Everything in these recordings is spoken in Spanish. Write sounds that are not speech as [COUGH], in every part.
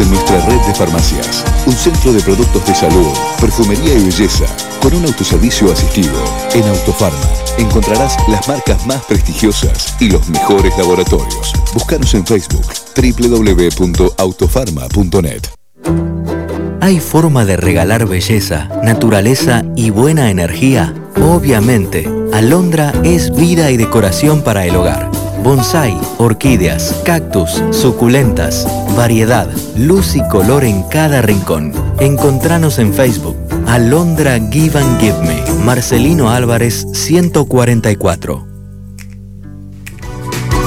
en nuestra red de farmacias, un centro de productos de salud, perfumería y belleza, con un autoservicio asistido. En Autofarma encontrarás las marcas más prestigiosas y los mejores laboratorios. Búscanos en Facebook www.autofarma.net. ¿Hay forma de regalar belleza, naturaleza y buena energía? Obviamente, Alondra es vida y decoración para el hogar bonsai, orquídeas, cactus, suculentas, variedad, luz y color en cada rincón. Encontranos en Facebook. Alondra Give and Give Me. Marcelino Álvarez 144.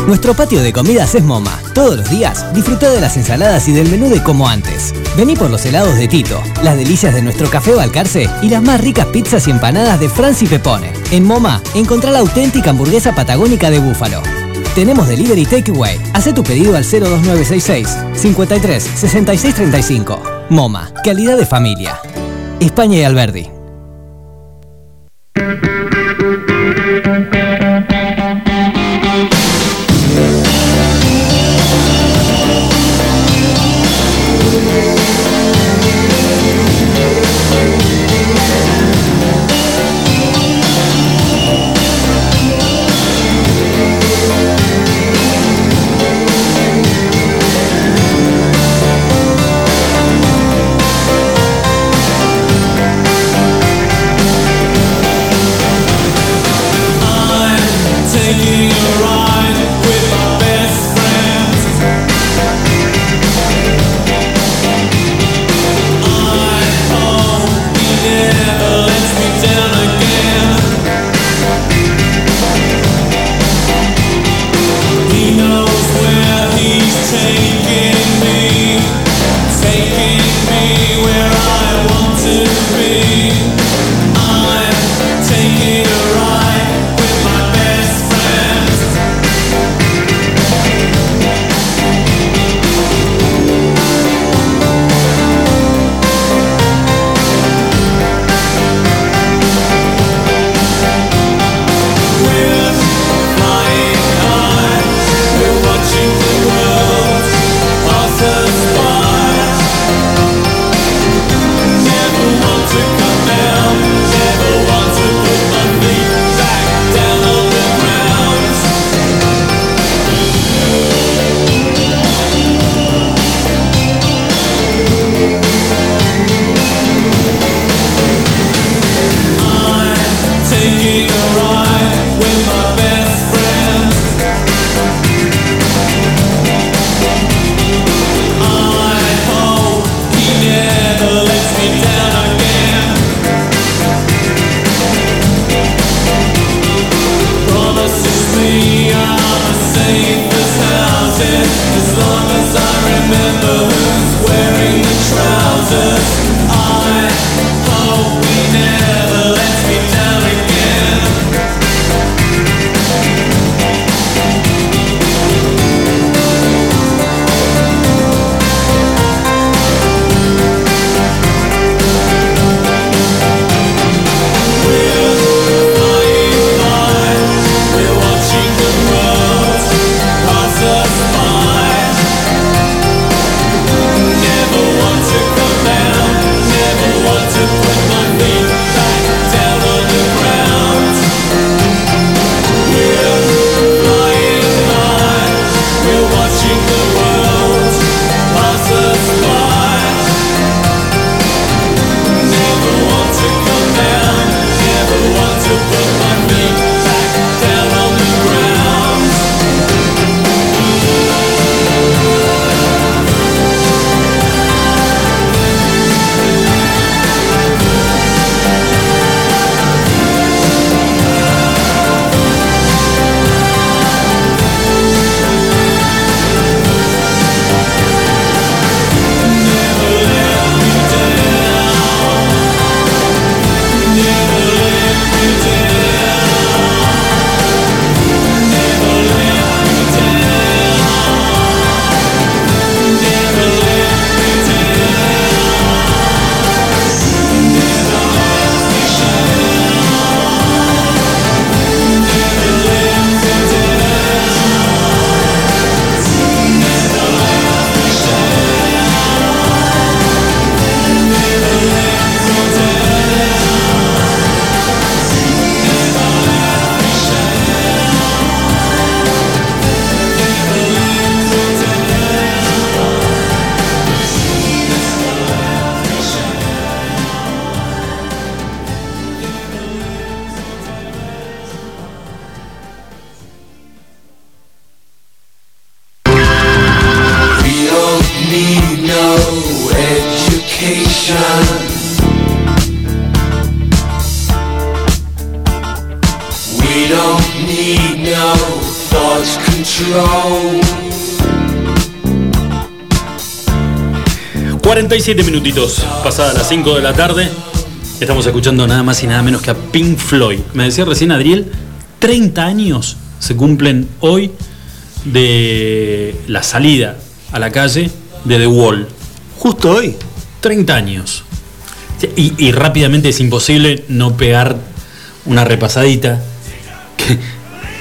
Nuestro patio de comidas es MoMA. Todos los días disfruta de las ensaladas y del menú de como antes. Vení por los helados de Tito, las delicias de nuestro café Balcarce y las más ricas pizzas y empanadas de Franci Pepone. En MoMA encontrá la auténtica hamburguesa patagónica de búfalo. Tenemos delivery takeaway. Haz tu pedido al 02966 53 66 35. MoMA, calidad de familia. España y Alberdi. 47 minutitos pasadas las 5 de la tarde. Estamos escuchando nada más y nada menos que a Pink Floyd. Me decía recién Adriel, 30 años se cumplen hoy de la salida a la calle de The Wall. Justo hoy. 30 años. Y, y rápidamente es imposible no pegar una repasadita. ¿Qué,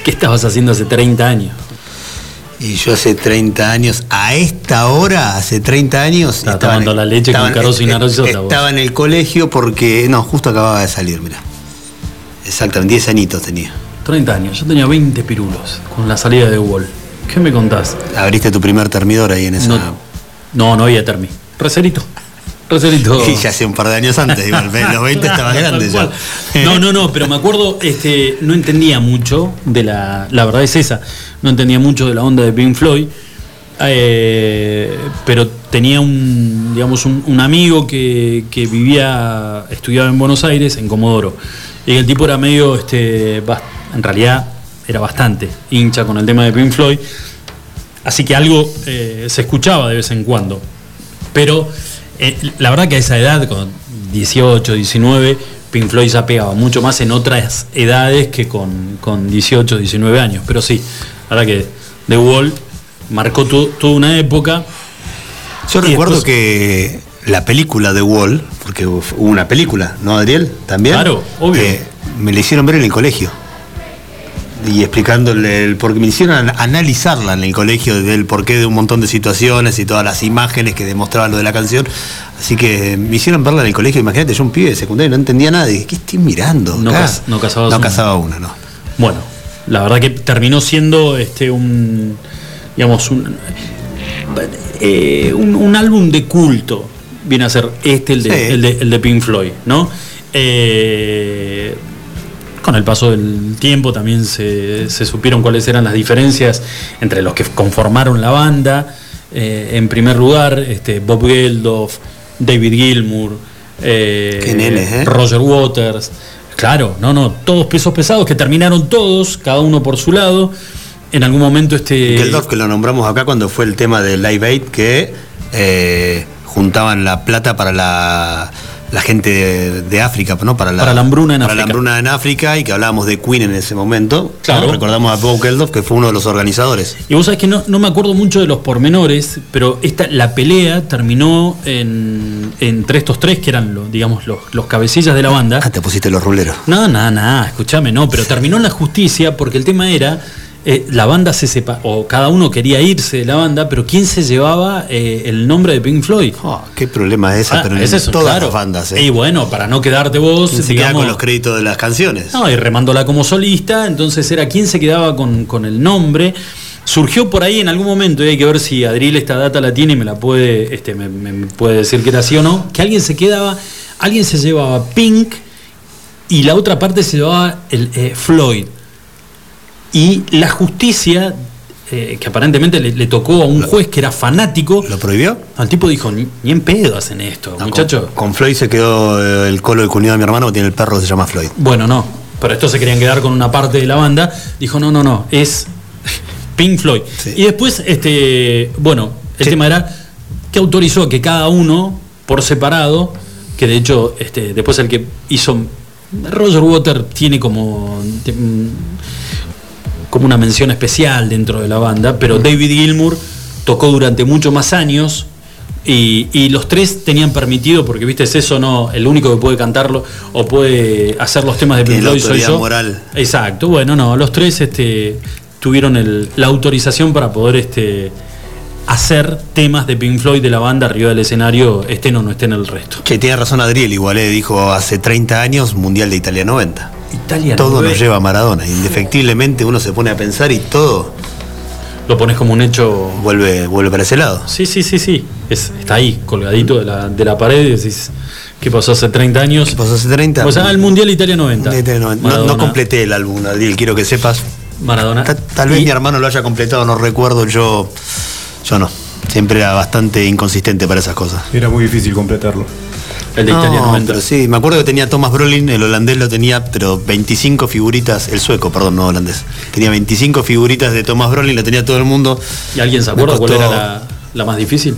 qué estabas haciendo hace 30 años? Y yo hace 30 años, a esta hora, hace 30 años. Estaba estaba en- tomando la leche con estaba carozo y vos. Estaba en el colegio porque. No, justo acababa de salir, mira. Exactamente, 10 añitos tenía. 30 años. Yo tenía 20 pirulos con la salida de Wall. ¿Qué me contás? Abriste tu primer termidor ahí en esa. No, no, no había termi. Recerito. Recerito. [LAUGHS] Y ya hace un par de años antes, igual, los 20 estaba [LAUGHS] grande ya. No, no, no, pero me acuerdo, este, no entendía mucho de la. La verdad es esa. No entendía mucho de la onda de Pink Floyd. eh, pero tenía un, digamos, un, un amigo que, que vivía, estudiaba en Buenos Aires, en Comodoro. Y el tipo era medio, este, en realidad era bastante hincha con el tema de Pink Floyd. Así que algo eh, se escuchaba de vez en cuando. Pero eh, la verdad que a esa edad, con 18, 19, Pink Floyd ya pegaba mucho más en otras edades que con, con 18, 19 años. Pero sí, la verdad que The Wall marcó tu- toda una época. Yo recuerdo después- que la película de Wall, porque hubo una película, ¿no, Adriel? También. Claro, obvio. que me la hicieron ver en el colegio. Y explicándole el porque me hicieron an- analizarla en el colegio del porqué de un montón de situaciones y todas las imágenes que demostraban lo de la canción. Así que me hicieron verla en el colegio. Imagínate, yo un pibe de secundario no entendía nada. Dije, ¿qué estoy mirando? No acá?". cas- no cazabas No una. cazaba una, no. Bueno, la verdad que terminó siendo este un. digamos, un. eh, un, un álbum de culto. Viene a ser este, el de, Sí. el de, el de Pink Floyd, ¿no? Eh, con el paso del tiempo también se, se supieron cuáles eran las diferencias entre los que conformaron la banda. Eh, en primer lugar, este, Bob Geldof, David Gilmour, eh, nenes, ¿eh? Roger Waters. Claro, no, no, todos pesos pesados que terminaron todos, cada uno por su lado. En algún momento este. Geldorf, que lo nombramos acá cuando fue el tema del Live Aid, que eh, juntaban la plata para la, la gente de, de África, ¿no? Para la, Para la hambruna en para la África. hambruna en África y que hablábamos de Queen en ese momento. Claro. ¿no? Recordamos a Bob Geldorf, que fue uno de los organizadores. Y vos sabés que no, no me acuerdo mucho de los pormenores, pero esta, la pelea terminó en, entre estos tres, que eran los, digamos, los, los cabecillas de la banda. Ah, te pusiste los ruleros. No, no, no, escúchame, no, pero terminó en la justicia porque el tema era, eh, la banda se sepa, o cada uno quería irse de la banda, pero ¿quién se llevaba eh, el nombre de Pink Floyd? Ah, qué problema es esa, Ah, pero en ese es un- todas claro. las bandas. ¿eh? Y bueno, para no quedarte vos, ¿Quién se queda digamos, con los créditos de las canciones? no, y remándola como solista, entonces era quién se quedaba con, con el nombre. Surgió por ahí en algún momento, y hay que ver si Adriel esta data la tiene y me la puede, este, me, me puede decir que era así o no, que alguien se quedaba, alguien se llevaba Pink y la otra parte se llevaba el Floyd. Y la justicia, eh, que aparentemente le, le tocó a un juez que era fanático, ¿Lo prohibió? al tipo dijo, ni, ni en pedo hacen esto, No, muchachos. Con, con Floyd se quedó eh, el colo del cuñado de mi hermano, que tiene el perro que se llama Floyd. Bueno, no, pero estos se querían quedar con una parte de la banda. Dijo, no, no, no, es Pink Floyd. Sí. Y después, este, bueno, el Sí. tema era que autorizó que cada uno, por separado, que de hecho, este, después el que hizo. Roger Water tiene como. Como una mención especial dentro de la banda, pero David Gilmour tocó durante muchos más años y, y los tres tenían permitido, porque viste, es eso, no, el único que puede cantarlo o puede hacer los temas de Pink Floyd soy yo. moral. Exacto, bueno, no, los tres este, tuvieron el- la autorización para poder este, hacer temas de Pink Floyd de la banda arriba del escenario, estén o no estén el resto. Che, tiene razón Adriel, igual eh, dijo hace 30 años Mundial de Italia 90. Italia todo nos lleva a Maradona. Indefectiblemente uno se pone a pensar y todo Lo pones como un hecho vuelve, vuelve para ese lado. Sí, sí, sí, sí. Es, está ahí, colgadito de la, de la pared. y Decís, ¿qué pasó hace 30 años? ¿Qué pasó hace 30? O sea, el Mundial Italia 90. Mundial de Italia 90. No, no completé el álbum, Adriel, quiero que sepas. Maradona. Ta- Tal vez Y- mi hermano lo haya completado, no recuerdo, yo, yo no. Siempre era bastante inconsistente para esas cosas. Era muy difícil completarlo. El de Italia No, 90. pero sí, me acuerdo que tenía Thomas Brolin, el holandés lo tenía, pero 25 figuritas, el sueco, perdón, no holandés. Tenía 25 figuritas de Thomas Brolin, lo tenía todo el mundo. ¿Y alguien se acuerda cuál era la, la más difícil?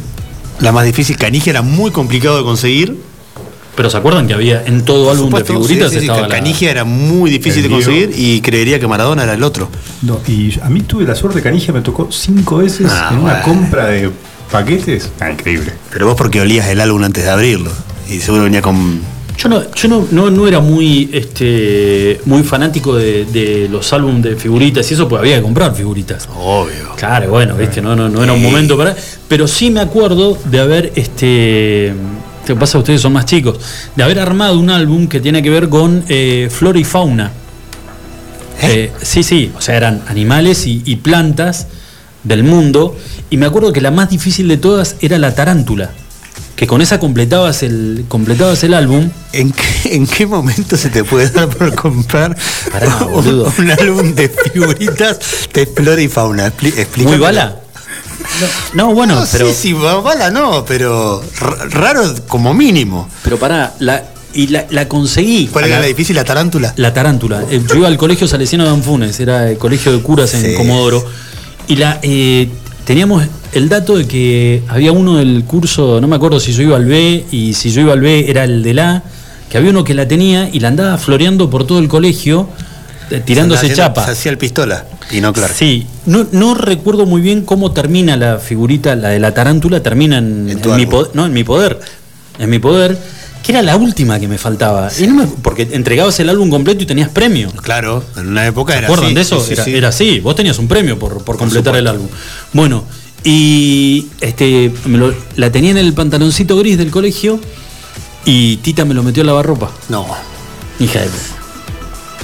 La más difícil, Canigia era muy complicado de conseguir. Pero ¿se acuerdan que había en todo álbum de figuritas sí, la- Canigia era muy difícil de conseguir y creería que Maradona era el otro. No, y a mí tuve la suerte, Canigia me tocó cinco veces Ah, en una bueno. compra de paquetes. Ah, increíble. Pero vos porque olías el álbum antes de abrirlo. Y seguro venía con. Yo no, yo no, no, no era muy este muy fanático de, de los álbumes de figuritas y eso, pues había que comprar figuritas. Obvio. Claro, bueno, viste, no, no, no era un momento para. Pero sí me acuerdo de haber este. ¿Qué pasa? Ustedes son más chicos. De haber armado un álbum que tiene que ver con eh, flora y fauna. Eh, sí, sí, o sea, eran animales y, y plantas del mundo. Y me acuerdo que la más difícil de todas era la tarántula. Que con esa completabas el, completabas el álbum. ¿En qué, ¿En qué momento se te puede dar por comprar Pará, [LAUGHS] un, álbum de figuritas de flora y fauna? Expli- ¿Muy bala? No, bueno, No, pero. sí, sí, ba- bala no, pero raro como mínimo. Pero pará, la, y la, la conseguí. ¿Cuál era la- la difícil? La tarántula. La tarántula. Eh, Yo iba al colegio Salesiano de Anfunes, era el colegio de curas en Sí. Comodoro. Y la eh, teníamos el dato de que había uno del curso, no me acuerdo si yo iba al B y si yo iba al B era el del A, que había uno que la tenía y la andaba floreando por todo el colegio, eh, tirándose chapa. Se hacía el pistola. Y no, claro. Sí, no, no recuerdo muy bien cómo termina la figurita, la de la tarántula, termina en, En tu en mi poder, no, en mi poder, en mi poder, que era la última que me faltaba. Y no me- porque entregabas el álbum completo y tenías premio. Claro, en una época ¿Se era acuerdan así. de eso? Sí, sí, era, sí. era así, vos tenías un premio por, por completar el álbum. Bueno, y este me lo- la tenía en el pantaloncito gris del colegio y Tita me lo metió en la lavarropa. No. Hija de...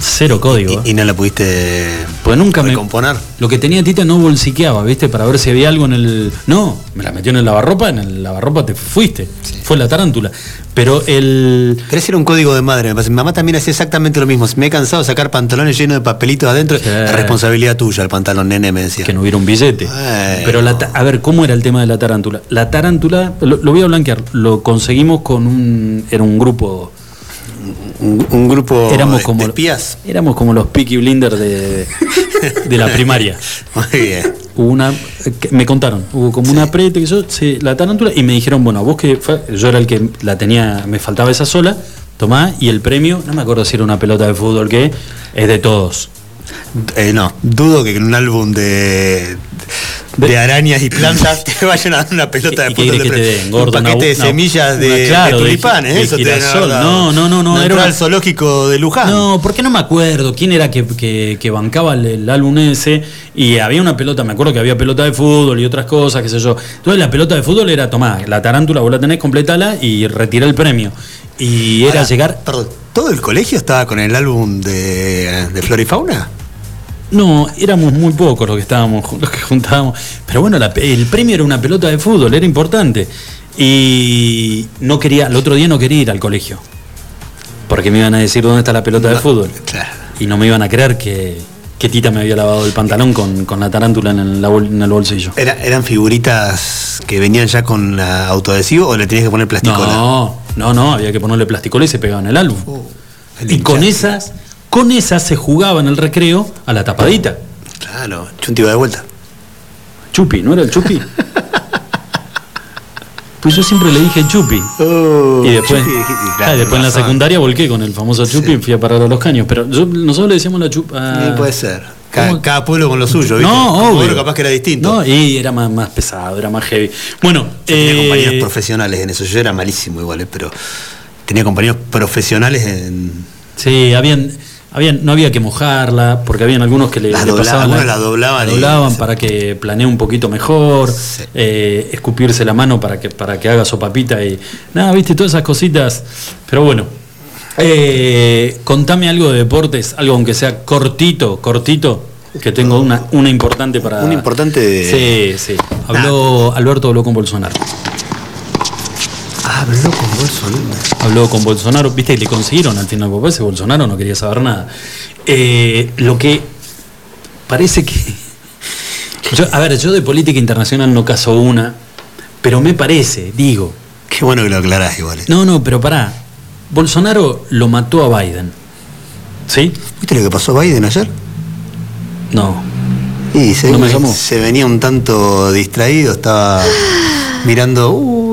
Cero código. Y, y no la pudiste Pues nunca me. recomponer. Lo que tenía Tita no bolsiqueaba, ¿viste? Para ver si había algo en el. No, me la metió en el lavarropa, en el lavarropa te fuiste. Fue la tarántula. Pero el. Pero ese era un código de madre, me parece. Mi mamá también hacía exactamente lo mismo. Me he cansado de sacar pantalones llenos de papelitos adentro. Sí. Es responsabilidad tuya el pantalón, nene, me decía. Que no hubiera un billete. Bueno. Pero la a ver, ¿cómo era el tema de la tarántula? La tarántula, lo, lo voy a blanquear, lo conseguimos con un. Era un grupo. Un, un grupo Éramos de, como. de espías. Éramos como los Peaky Blinders de, de la primaria. [LAUGHS] Muy bien. Hubo una, me contaron, hubo como una apriete que yo, sí, la tarántula, y me dijeron, bueno, vos que fue- yo era el que la tenía, me faltaba esa sola, tomá, y el premio, no me acuerdo si era una pelota de fútbol que es de todos. Eh, no, dudo que en un álbum de, de arañas y plantas [LAUGHS] te vayan a dar una pelota de ¿Y qué fútbol. que de te pre- den, gordo? un paquete Una- de una- semillas de, una- claro, de de tulipanes, gi- de eso te girasol. No, no, no, no, era al zoológico de Luján. No, porque no me acuerdo quién era que, que- que bancaba el, el álbum ese y había una pelota, me acuerdo que había pelota de fútbol y otras cosas, qué sé yo. Entonces la pelota de fútbol era, tomá, la tarántula vos la tenés, completala y retirá el premio. Y era Ahora, llegar... Perdón, ¿todo el colegio estaba con el álbum de, de Flora y Fauna? No, éramos muy pocos los que estábamos, [LAUGHS] los que juntábamos. Pero bueno, la el premio era una pelota de fútbol, era importante. Y no quería, el otro día no quería ir al colegio. Porque me iban a decir dónde está la pelota de fútbol. Claro. Y no me iban a creer que, que Tita me había lavado el pantalón con, con la tarántula en el, en el bolsillo. Era- ¿Eran figuritas que venían ya con la autoadhesivo o le tenías que poner plasticola? No, no, no, había que ponerle plasticola y se pegaba en el álbum. el y con esas, con esas se jugaba en el recreo a la tapadita. Claro, Chunti va de vuelta. Chupi, ¿no era el Chupi? [LAUGHS] Pues yo siempre le dije Chupi. y después, Chupi, dijiste, ah, claro, después en la secundaria volqué con el famoso Chupi y fui a parar a los caños. Pero yo- nosotros le decíamos la Chupa. Sí, puede ser. Cada, pueblo con lo suyo, ¿viste? No, obvio. capaz que era distinto. No, y era más, más pesado, era más heavy. Bueno, Tenía eh, compañeros profesionales en eso. Yo era malísimo igual, eh, pero tenía compañeros profesionales en. Sí, habían, habían, no había que mojarla, porque habían algunos que le, doblaban, pasaban algunos la doblaban y- doblaban para que planee un poquito mejor, Sí. eh, escupirse la mano para que, para que haga sopapita y nada, viste, todas esas cositas. Pero bueno, eh, contame algo de deportes, algo aunque sea cortito, cortito, que tengo una, una importante para. Una importante de- Sí, sí. Habló, Alberto habló con Bolsonaro. Habló con Bolsonaro. Habló con Bolsonaro, viste, y le consiguieron al final, porque ese Bolsonaro no quería saber nada. Eh, lo que parece que. [LAUGHS] Yo- a ver, yo de política internacional no caso una, Pero me parece, digo. Qué bueno que lo aclarás igual. eh. No, no, pero pará. Bolsonaro lo mató a Biden. ¿Sí? ¿Viste lo que pasó a Biden ayer? No. Y se, No me llamó. se venía un tanto distraído, estaba mirando,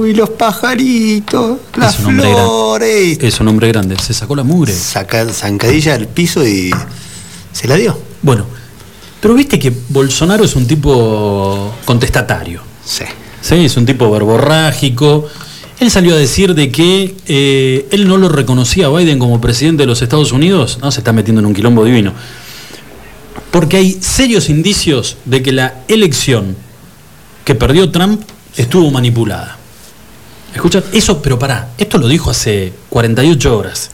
uy, los pajaritos, las es flores. Es un hombre grande. Se sacó la mugre. Saca, zancadilla del piso y se la dio. Bueno, pero viste que Bolsonaro es un tipo contestatario. Sí. Sí, es un tipo verborrágico. Él salió a decir de que eh, él no lo reconocía a Biden como presidente de los Estados Unidos. No, se está metiendo en un quilombo divino. Porque hay serios indicios de que la elección que perdió Trump estuvo manipulada. Escucha, eso, pero pará, esto lo dijo hace 48 horas.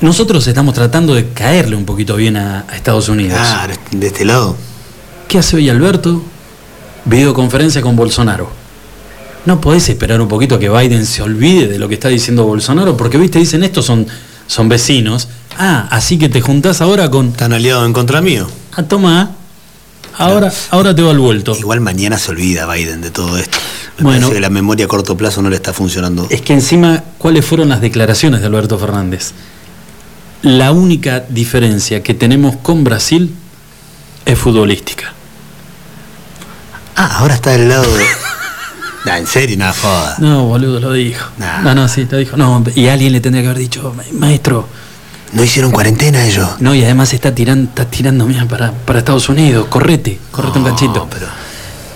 Nosotros estamos tratando de caerle un poquito bien a, a Estados Unidos. Ah, de este lado. ¿Qué hace hoy Alberto? Videoconferencia con Bolsonaro. No podés esperar un poquito a que Biden se olvide de lo que está diciendo Bolsonaro, porque viste, dicen estos son, son vecinos. Ah, así que te juntás ahora con. Están aliados en contra mío. Ah, toma. Ahora, ahora te va al vuelto. Igual mañana se olvida Biden de todo esto. Me Bueno. que la memoria a corto plazo no le está funcionando. Es que encima, ¿cuáles fueron las declaraciones de Alberto Fernández? La única diferencia que tenemos con Brasil es futbolística. Ah, ahora está del lado de. [LAUGHS] Nah, en serio, nada, joda. No, boludo, lo dijo. Nah. No, no, sí, lo dijo. No, y alguien le tendría que haber dicho, "Ma- maestro. No hicieron cuarentena ellos. No, y además está tirando, está tirando mira, para, para Estados Unidos. Correte, correte un cachito. pero-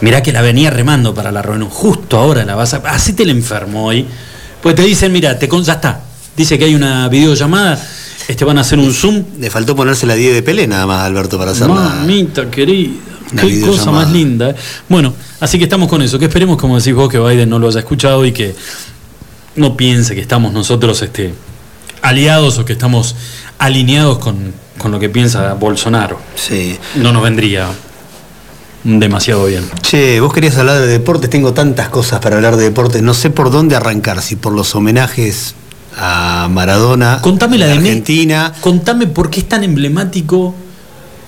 Mirá que la venía remando para la reunión. Justo ahora la vas a. Hacete el enfermo hoy. Pues te dicen, mira, te con, ya está. Dice que hay una videollamada. Este van a hacer un Zoom. Le faltó ponerse la 10 de Pelé nada más, Alberto, para hacerla. Mamita querida. Qué cosa más linda. eh. Bueno, así que estamos con eso. Que esperemos, como decís vos, que Biden no lo haya escuchado y que no piense que estamos nosotros este, aliados o que estamos alineados con, con lo que piensa Bolsonaro. Sí. No nos vendría demasiado bien. Che, vos querías hablar de deportes, tengo tantas cosas para hablar de deportes, no sé por dónde arrancar, si por los homenajes a Maradona, Contame la de Me- Argentina. Contame por qué es tan emblemático.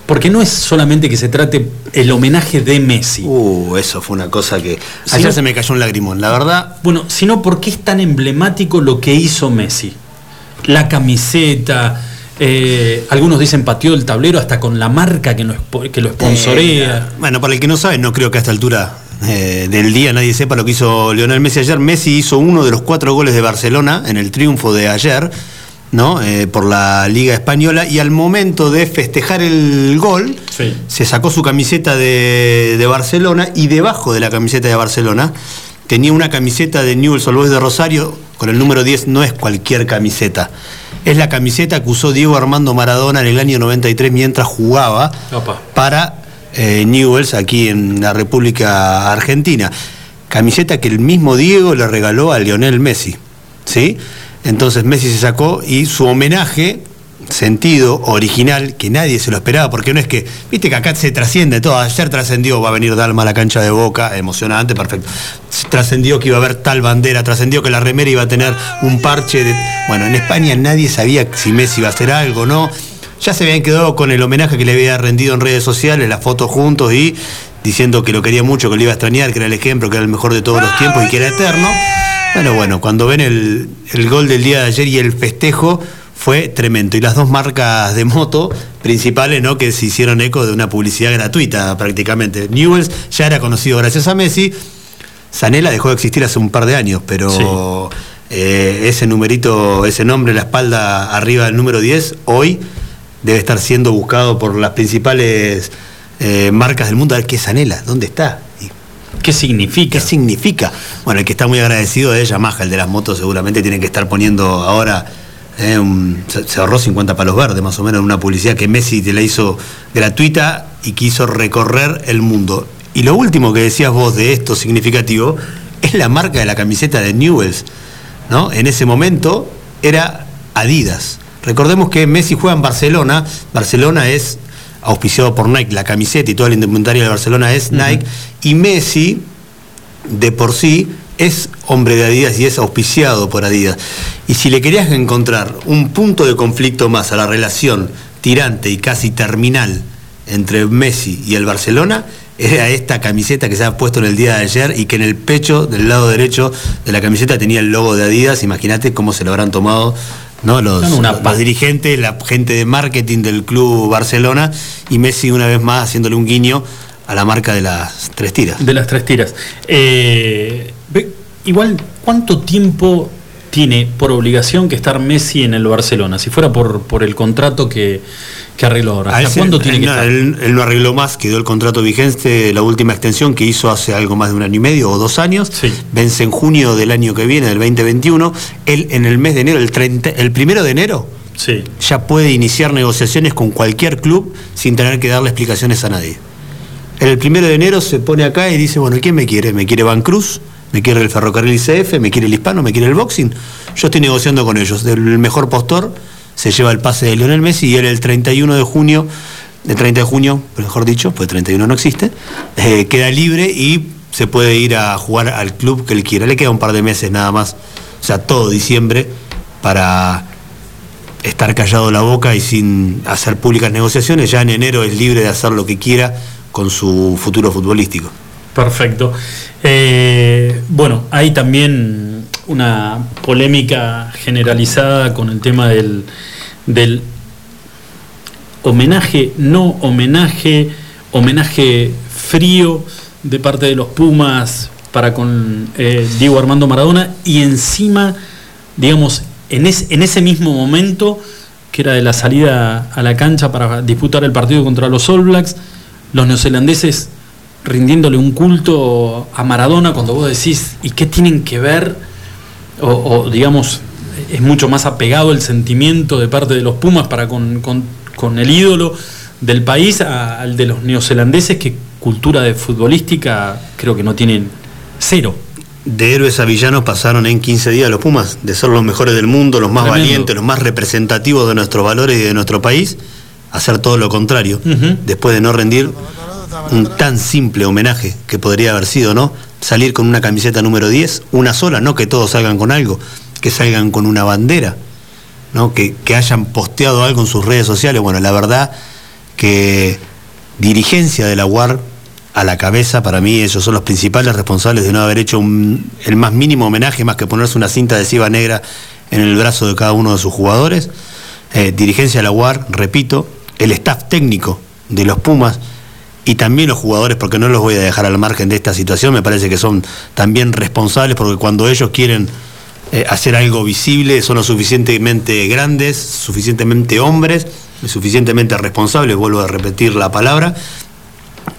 Porque no es solamente que se trate el homenaje de Messi. Uh, eso fue una cosa que. Si Ayer no- se me cayó un lagrimón, la verdad. Bueno, sino por qué es tan emblemático lo que hizo Messi. La camiseta, eh, algunos dicen pateó el tablero hasta con la marca que lo, que lo sponsorea. Bueno, para el que no sabe, no creo que a esta altura eh, del día nadie sepa lo que hizo Lionel Messi ayer. Messi hizo uno de los cuatro goles de Barcelona en el triunfo de ayer, ¿no? Eh, por la Liga Española. Y al momento de festejar el gol, Sí. se sacó su camiseta de, de Barcelona y debajo de la camiseta de Barcelona tenía una camiseta de Newell's Old Boys de Rosario con el número 10, no es cualquier camiseta. Es la camiseta que usó Diego Armando Maradona en el año 93 mientras jugaba Opa. para eh, Newell's aquí en la República Argentina. Camiseta que el mismo Diego le regaló a Lionel Messi. ¿Sí? Entonces Messi se sacó y su homenaje, sentido, original, que nadie se lo esperaba, porque no es que, viste que acá se trasciende todo, ayer trascendió, va a venir Dalma a la cancha de boca, emocionante, perfecto. Trascendió que iba a haber tal bandera, trascendió que la remera iba a tener un parche de. Bueno, en España nadie sabía si Messi iba a hacer algo no. Ya se habían quedado con el homenaje que le había rendido en redes sociales, las fotos juntos y diciendo que lo quería mucho, que lo iba a extrañar, que era el ejemplo, que era el mejor de todos los tiempos y que era eterno. Bueno, bueno, cuando ven el, el gol del día de ayer y el festejo fue tremendo. Y las dos marcas de moto principales, ¿no? Que se hicieron eco de una publicidad gratuita prácticamente. Newells ya era conocido gracias a Messi. Sanela dejó de existir hace un par de años, pero eh, ese numerito, ese nombre la espalda arriba del número 10, hoy debe estar siendo buscado por las principales eh, marcas del mundo. A ver qué es Sanela, ¿dónde está? Y ¿Qué significa? ¿Qué significa? Bueno, el que está muy agradecido es Yamaha, el de las motos, seguramente tiene que estar poniendo ahora. Eh, un- se, se ahorró 50 palos verdes, más o menos, en una publicidad que Messi te la hizo gratuita y quiso recorrer el mundo. Y lo último que decías vos de esto significativo es la marca de la camiseta de Newells. ¿no? En ese momento era Adidas. Recordemos que Messi juega en Barcelona. Barcelona es auspiciado por Nike, la camiseta y toda la indumentaria de Barcelona es Nike. Y Messi, de por sí, es hombre de Adidas y es auspiciado por Adidas. Y si le querías encontrar un punto de conflicto más a la relación tirante y casi terminal entre Messi y el Barcelona, era esta camiseta que se ha puesto en el día de ayer y que en el pecho del lado derecho de la camiseta tenía el logo de Adidas. Imagínate cómo se lo habrán tomado ¿no? los, una los dirigentes, la gente de marketing del club Barcelona y Messi una vez más haciéndole un guiño a la marca de las tres tiras. De las tres tiras. Eh, igual, ¿cuánto tiempo tiene por obligación que estar Messi en el Barcelona? Si fuera por, por el contrato que, que arregló ahora. ¿Hasta cuándo tiene él, que no, estar? él- él no arregló más, quedó el contrato vigente, la última extensión que hizo hace algo más de un año y medio o dos años. Sí. Vence en junio del año que viene, del 2021. Él en el mes de enero, el, 30 el primero de enero, Sí. ya puede iniciar negociaciones con cualquier club sin tener que darle explicaciones a nadie. El primero de enero se pone acá y dice, bueno, ¿quién me quiere? ¿Me quiere Van Cruz? ¿Me quiere el Ferrocarril ICF? ¿Me quiere el Hispano? ¿Me quiere el Boxing? Yo estoy negociando con ellos. El mejor postor se lleva el pase de Lionel Messi y él el 31 de junio, el 30 de junio, mejor dicho, pues 31 no existe, eh, queda libre y se puede ir a jugar al club que él quiera. Le queda un par de meses nada más, o sea, todo diciembre para estar callado la boca y sin hacer públicas negociaciones. Ya en enero es libre de hacer lo que quiera con su futuro futbolístico. Perfecto. Eh, bueno, hay también una polémica generalizada con el tema del, del homenaje, no homenaje, homenaje frío de parte de los Pumas para con eh, Diego Armando Maradona y encima, digamos, en, en ese mismo momento, que era de la salida a la cancha para disputar el partido contra los All Blacks, los neozelandeses rindiéndole un culto a Maradona cuando vos decís, ¿y qué tienen que ver? O, o, digamos, es mucho más apegado el sentimiento de parte de los Pumas para con, con- con el ídolo del país a- al de los neozelandeses que cultura de futbolística creo que no tienen cero. De héroes a villanos pasaron en 15 días los Pumas, de ser los mejores del mundo, los más Tremendo. valientes, los más representativos de nuestros valores y de nuestro país, a hacer todo lo contrario, después de no rendir un tan simple homenaje que podría haber sido, ¿no? Salir con una camiseta número 10, una sola, no que todos salgan con algo, que salgan con una bandera, ¿no? Que, que hayan posteado algo en sus redes sociales. Bueno, la verdad que dirigencia de la UAR a la cabeza, para mí ellos son los principales responsables de no haber hecho el más mínimo homenaje, más que ponerse una cinta adhesiva negra en el brazo de cada uno de sus jugadores. Eh, dirigencia de la UAR, repito, el staff técnico de los Pumas y también los jugadores, porque no los voy a dejar al margen de esta situación, me parece que son también responsables, porque cuando ellos quieren eh, hacer algo visible, son lo suficientemente grandes, suficientemente hombres, suficientemente responsables, vuelvo a repetir la palabra,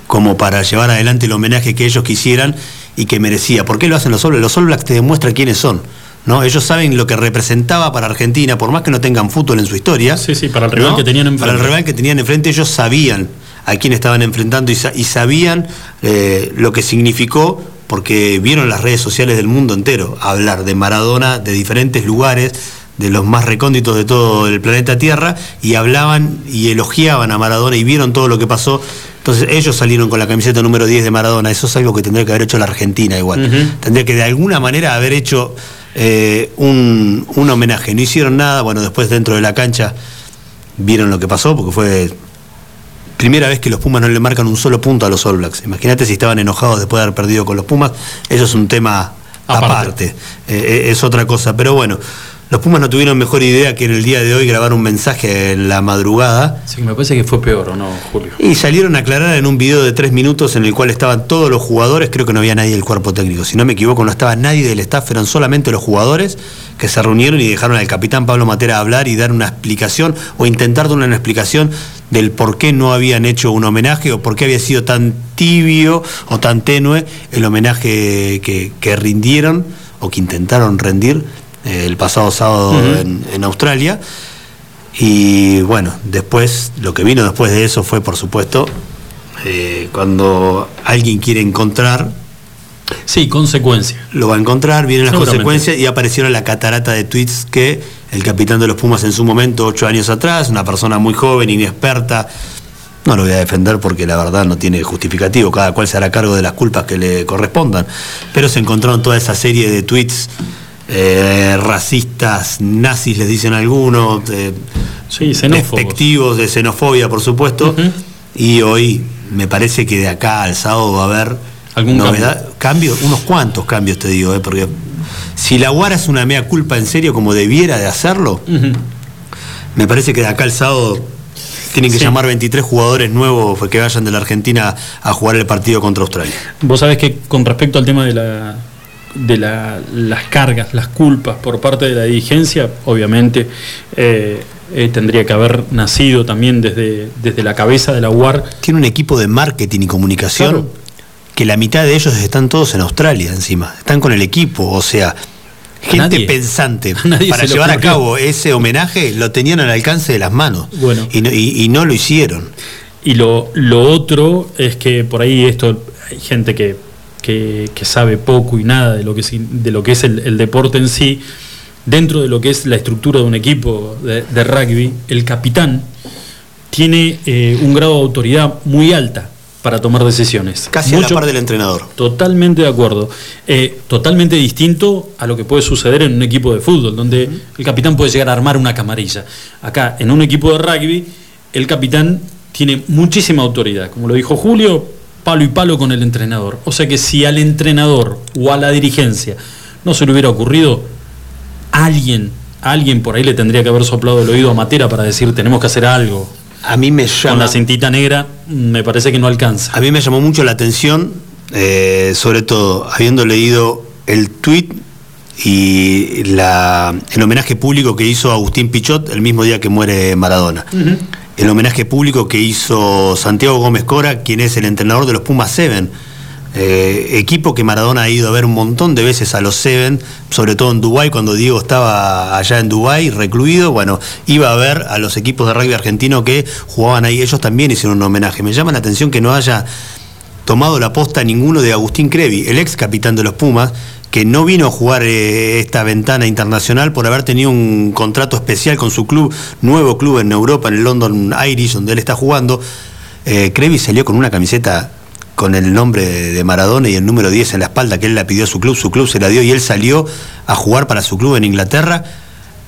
como para llevar adelante el homenaje que ellos quisieran y que merecía. ¿Por qué lo hacen los All Blacks? Los All Blacks te demuestran quiénes son. ¿no? Ellos saben lo que representaba para Argentina, por más que no tengan fútbol en su historia. Sí, sí, para el rival que tenían enfrente. Para el rival que tenían enfrente, ellos sabían a quién estaban enfrentando y, sa- y sabían eh, lo que significó, porque vieron las redes sociales del mundo entero hablar de Maradona de diferentes lugares, de los más recónditos de todo el planeta Tierra, y hablaban y elogiaban a Maradona y vieron todo lo que pasó. Entonces ellos salieron con la camiseta número 10 de Maradona, eso es algo que tendría que haber hecho la Argentina igual. Tendría que de alguna manera haber hecho eh, un, un homenaje. No hicieron nada, bueno, después dentro de la cancha vieron lo que pasó, porque fue primera vez que los Pumas no le marcan un solo punto a los All Blacks. Imagínate si estaban enojados después de haber perdido con los Pumas, eso es un tema Aparte. aparte, Eh, eh, es otra cosa. Pero bueno, los Pumas no tuvieron mejor idea que en el día de hoy grabar un mensaje en la madrugada. Que me parece que fue peor, ¿o no, Julio? Y salieron a aclarar en un video de tres minutos en el cual estaban todos los jugadores, creo que no había nadie del cuerpo técnico, si no me equivoco, no estaba nadie del staff, eran solamente los jugadores que se reunieron y dejaron al capitán Pablo Matera hablar y dar una explicación o intentar dar una explicación del por qué no habían hecho un homenaje o por qué había sido tan tibio o tan tenue el homenaje que, que rindieron o que intentaron rendir eh, el pasado sábado en, en Australia. Y bueno, después, lo que vino después de eso fue, por supuesto, eh, cuando alguien quiere encontrar, Sí, consecuencia. lo va a encontrar, vienen las consecuencias y aparecieron la catarata de tweets que el capitán de los Pumas en su momento, ocho años atrás, una persona muy joven, inexperta, no lo voy a defender porque la verdad no tiene justificativo, cada cual se hará cargo de las culpas que le correspondan, pero se encontraron toda esa serie de tweets eh, racistas, nazis les dicen algunos, eh, Sí, despectivos de xenofobia, por supuesto, y hoy me parece que de acá al sábado va a haber ¿Algún novedad, cambio? unos cuantos cambios te digo, ¿eh? porque si la Guara es una mea culpa en serio como debiera de hacerlo, me parece que de acá al sábado tienen que Sí. llamar 23 jugadores nuevos que vayan de la Argentina a jugar el partido contra Australia. Vos sabés que con respecto al tema de la de la- las cargas, las culpas por parte de la dirigencia, obviamente eh, eh, tendría que haber nacido también desde, desde la cabeza de la UAR. Tiene un equipo de marketing y comunicación Claro. Que la mitad de ellos están todos en Australia encima, están con el equipo, o sea, gente nadie- pensante [LAUGHS] para llevar a cabo ese homenaje lo tenían al alcance de las manos Bueno. y, no, y- y no lo hicieron. Y lo, lo otro es que por ahí esto hay gente que, que- que sabe poco y nada de lo que, de lo que es el, el deporte en sí. Dentro de lo que es la estructura de un equipo de, de rugby, el capitán tiene eh, un grado de autoridad muy alta para tomar decisiones. Casi a Mucho- la par del entrenador. Totalmente de acuerdo. Eh, totalmente distinto a lo que puede suceder en un equipo de fútbol, donde el capitán puede llegar a armar una camarilla. Acá, en un equipo de rugby, el capitán tiene muchísima autoridad. Como lo dijo Julio, palo y palo con el entrenador. O sea que si al entrenador o a la dirigencia no se le hubiera ocurrido, alguien, alguien por ahí le tendría que haber soplado el oído a Matera para decir tenemos que hacer algo. A mí me Con la cintita negra me parece que no alcanza. a mí me llamó mucho la atención, eh, sobre todo habiendo leído el tweet y la- el homenaje público que hizo Agustín Pichot el mismo día que muere Maradona. El homenaje público que hizo Santiago Gómez Cora, quien es el entrenador de los Pumas Seven. Eh, equipo que Maradona ha ido a ver un montón de veces a los Seven, sobre todo en Dubái, cuando Diego estaba allá en Dubái, recluido, bueno, iba a ver a los equipos de rugby argentino que jugaban ahí, ellos también hicieron un homenaje. Me llama la atención que no haya tomado la posta ninguno de Agustín Crevi, el ex capitán de los Pumas, que no vino a jugar eh, esta ventana internacional por haber tenido un contrato especial con su club, nuevo club en Europa, en el London Irish, donde él está jugando. Eh, Crevi salió con una camiseta con el nombre de Maradona y el número 10 en la espalda que él la pidió a su club, su club se la dio y él salió a jugar para su club en Inglaterra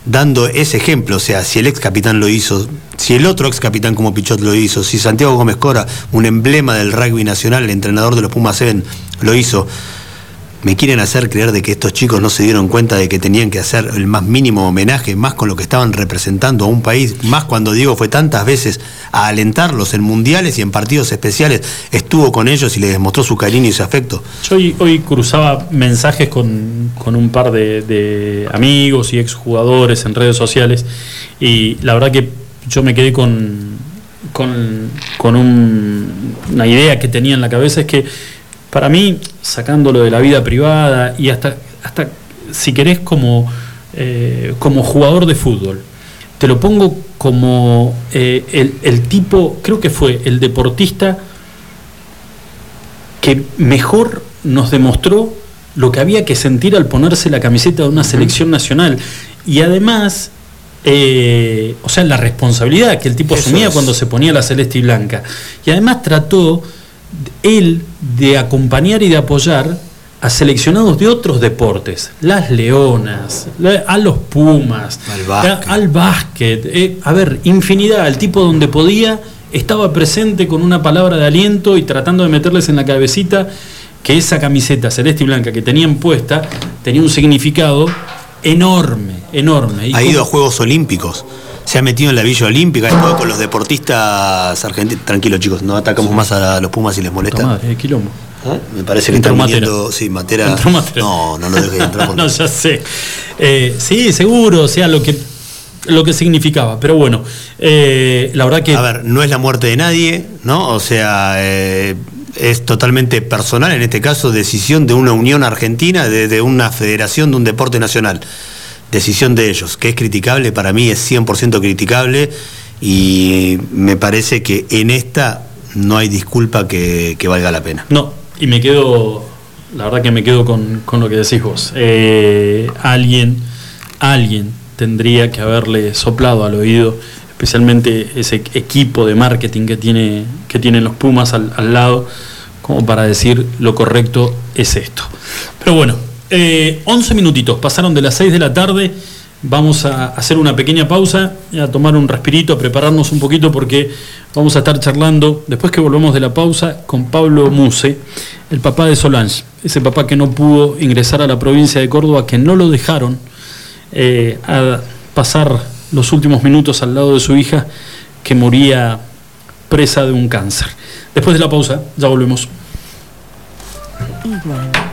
dando ese ejemplo, o sea, si el ex capitán lo hizo, si el otro ex capitán como Pichot lo hizo, si Santiago Gómez Cora, un emblema del rugby nacional, el entrenador de los Pumas 7, lo hizo, me quieren hacer creer de que estos chicos no se dieron cuenta de que tenían que hacer el más mínimo homenaje, más con lo que estaban representando a un país, más cuando Diego fue tantas veces a alentarlos en mundiales y en partidos especiales, estuvo con ellos y les demostró su cariño y su afecto. Yo hoy, hoy cruzaba mensajes con, con un par de, amigos y exjugadores en redes sociales y la verdad que yo me quedé con, con, con un- una idea que tenía en la cabeza, es que para mí, sacándolo de la vida privada y hasta, hasta si querés como, eh, como jugador de fútbol, te lo pongo como eh, el, el tipo, creo que fue el deportista que mejor nos demostró lo que había que sentir al ponerse la camiseta de una selección nacional. Y además, eh, o sea, la responsabilidad que el tipo Eso asumía es. cuando se ponía la celeste y blanca. Y además trató él de acompañar y de apoyar a seleccionados de otros deportes, las leonas, la- a los pumas, Al básquet. al básquet, eh, a ver, infinidad, el tipo donde podía estaba presente con una palabra de aliento y tratando de meterles en la cabecita que esa camiseta celeste y blanca que tenían puesta tenía un significado enorme, enorme. Y ha ido a Juegos Olímpicos, se ha metido en la Villa Olímpica, ha con los deportistas argentinos. Tranquilo, chicos, no atacamos más a los Pumas si les molesta. madre, eh, quilombo. ¿Eh? Me parece que están viniendo. Sí, Matera. Matera. No, no lo dejes entrar [LAUGHS] no, ya sé. Eh, sí, seguro, o sea, lo que, lo que significaba. Pero bueno, eh, la verdad que. A ver, no es la muerte de nadie, ¿no? O sea, es totalmente personal, en este caso, decisión de una unión argentina, de, de una federación de un deporte nacional. Decisión de ellos, que es criticable, para mí es 100% criticable y me parece que en esta no hay disculpa que, valga la pena. No, y me quedo, la verdad que me quedo con, con lo que decís vos. Eh, alguien, alguien tendría que haberle soplado al oído, especialmente ese equipo de marketing que, tiene, que tienen los Pumas al lado, como para decir lo correcto es esto. Pero bueno, eh, 11 minutitos, pasaron de las 6 de la tarde, Vamos a hacer una pequeña pausa, a tomar un respirito, a prepararnos un poquito porque vamos a estar charlando, después que volvemos de la pausa, con Pablo Muse, el papá de Solange, ese papá que no pudo ingresar a la provincia de Córdoba, que no lo dejaron eh, a pasar los últimos minutos al lado de su hija, que moría presa de un cáncer. Después de la pausa, ya volvemos.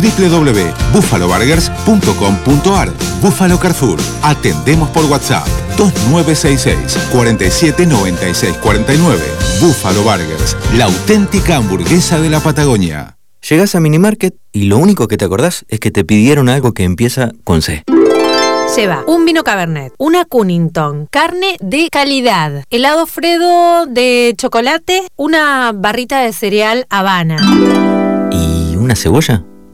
www.buffaloburgers.com.ar Buffalo Carrefour. Atendemos por WhatsApp 2966 47 96 49. Buffalo Burgers, la auténtica hamburguesa de la Patagonia. Llegás a Minimarket y lo único que te acordás es que te pidieron algo que empieza con C. Lleva un vino Cabernet, una Cunnington, carne de calidad, helado Fredo de chocolate, una barrita de cereal Habana. ¿Y una cebolla?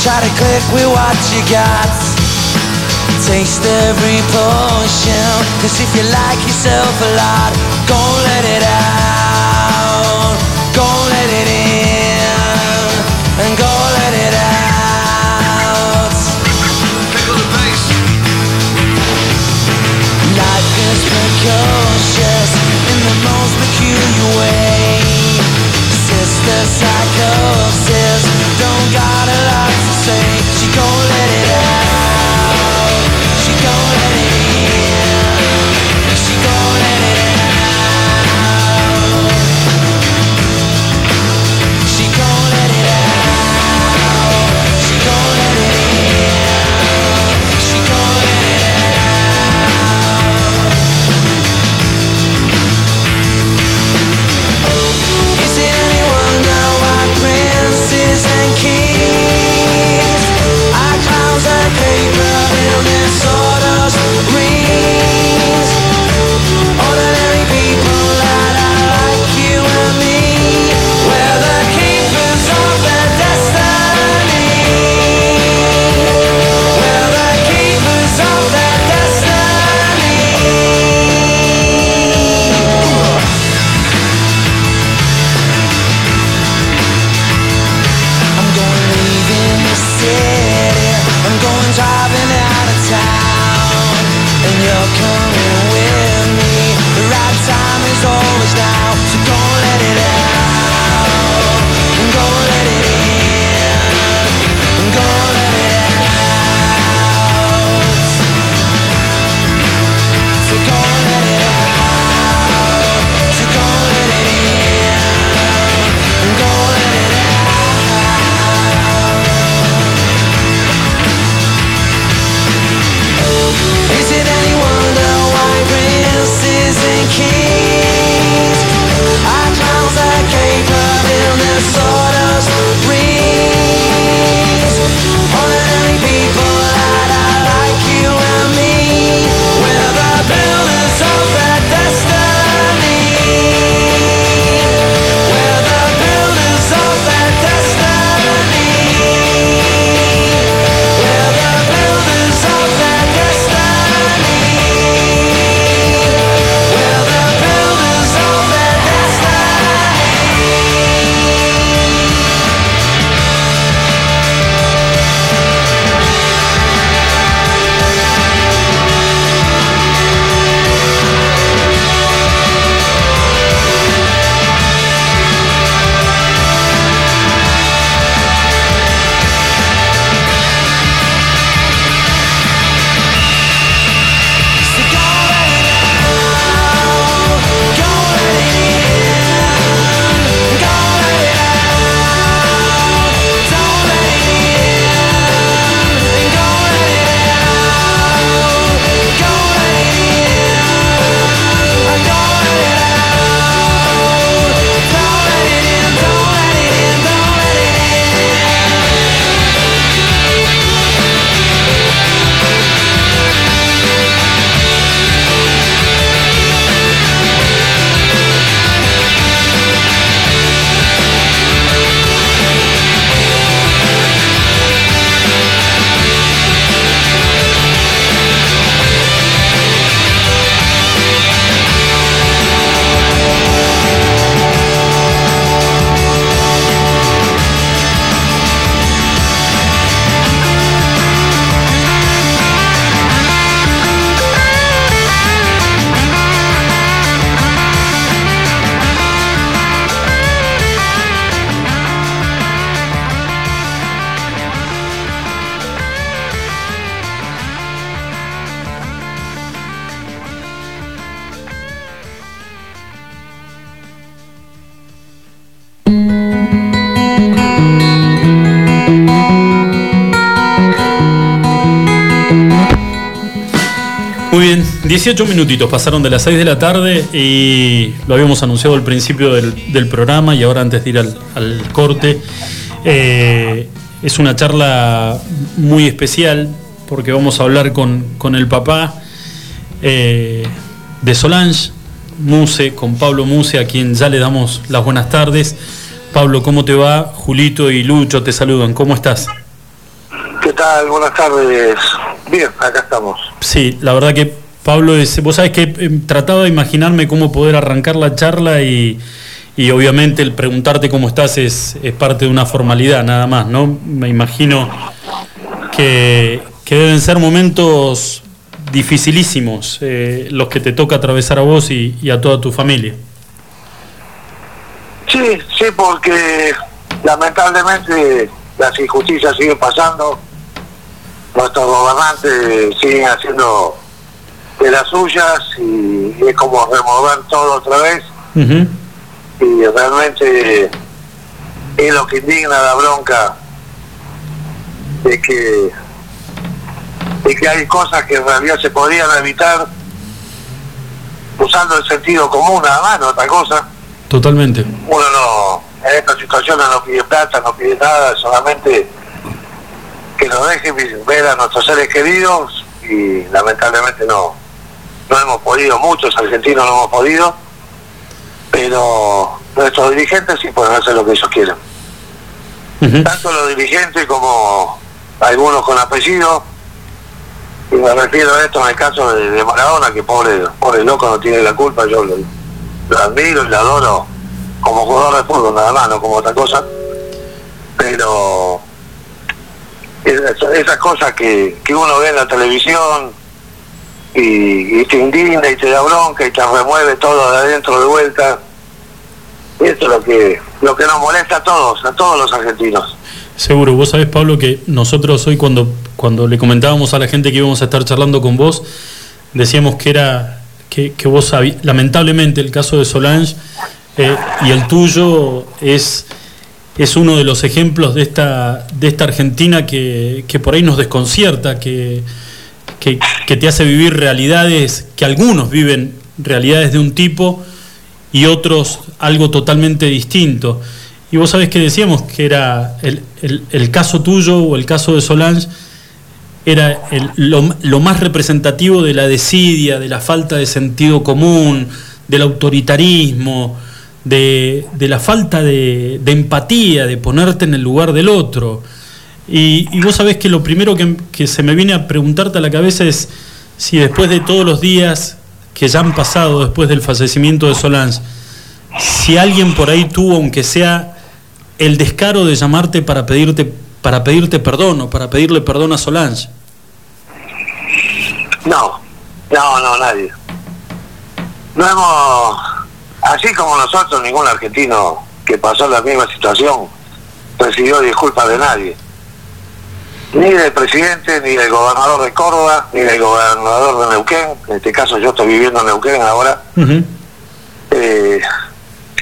Try to click with what you got. Taste every potion. Cause if you like yourself a lot, go let it out. Go let it in. And go let it out. Pickle the bass. Life is precocious in the most peculiar way. Sister psychosis don't got 18 minutitos pasaron de las 6 de la tarde y lo habíamos anunciado al principio del, del programa y ahora antes de ir al, al corte. eh, es una charla muy especial porque vamos a hablar con, con el papá eh, de Solange, Muse, con Pablo Muse, a quien ya le damos las buenas tardes. Pablo, ¿cómo te va? Julito y Lucho te saludan, ¿cómo estás? ¿Qué tal? Buenas tardes. Bien, acá estamos. Sí, la verdad que Pablo es, vos sabés que trataba de imaginarme cómo poder arrancar la charla y, y obviamente el preguntarte cómo estás es, parte de una formalidad nada más, ¿no? Me imagino que, deben ser momentos dificilísimos eh, los que te toca atravesar a vos y a toda tu familia. Sí, sí, porque lamentablemente las injusticias siguen pasando, nuestros gobernantes siguen haciendo de las suyas y es como remover todo otra vez y realmente es lo que indigna la bronca de que de que hay cosas que en realidad se podrían evitar usando el sentido común nada más, no otra cosa. Totalmente. Uno no, en esta situación no pide plata, no pide nada, solamente que nos dejen ver a nuestros seres queridos y lamentablemente no, no hemos podido, muchos argentinos no hemos podido, pero nuestros dirigentes sí pueden hacer lo que ellos quieran. Tanto los dirigentes como algunos con apellido, y me refiero a esto en el caso de, de Maradona, que pobre, pobre loco no tiene la culpa, yo lo, lo admiro y lo adoro como jugador de fútbol nada más, no como otra cosa, pero esas, esas cosas que, que uno ve en la televisión y, y te indigna y te da bronca y te remueve todo de adentro de vuelta, esto es lo que, lo que nos molesta a todos, a todos los argentinos. Seguro, vos sabés, Pablo, que nosotros hoy cuando, cuando le comentábamos a la gente que íbamos a estar charlando con vos, decíamos que era que, que vos lamentablemente el caso de Solange eh, y el tuyo es, es uno de los ejemplos de esta, de esta Argentina que, que por ahí nos desconcierta, que, que, te hace vivir realidades, que algunos viven realidades de un tipo y otros algo totalmente distinto. Y vos sabés que decíamos que era el, el- caso tuyo o el caso de Solange era el- lo, lo más representativo de la desidia, de la falta de sentido común, del autoritarismo, de, de la falta de empatía, de ponerte en el lugar del otro. Y, y vos sabés que lo primero que, se me viene a preguntarte a la cabeza es si después de todos los días que ya han pasado después del fallecimiento de Solange, si alguien por ahí tuvo, aunque sea el descaro de llamarte para pedirte, para pedirte perdón o para pedirle perdón a Solange. No, no, no, nadie. No hemos, así como nosotros, ningún argentino que pasó la misma situación recibió disculpas de nadie. Ni del presidente, ni del gobernador de Córdoba, ni del gobernador de Neuquén. En este caso yo estoy viviendo en Neuquén ahora. Eh,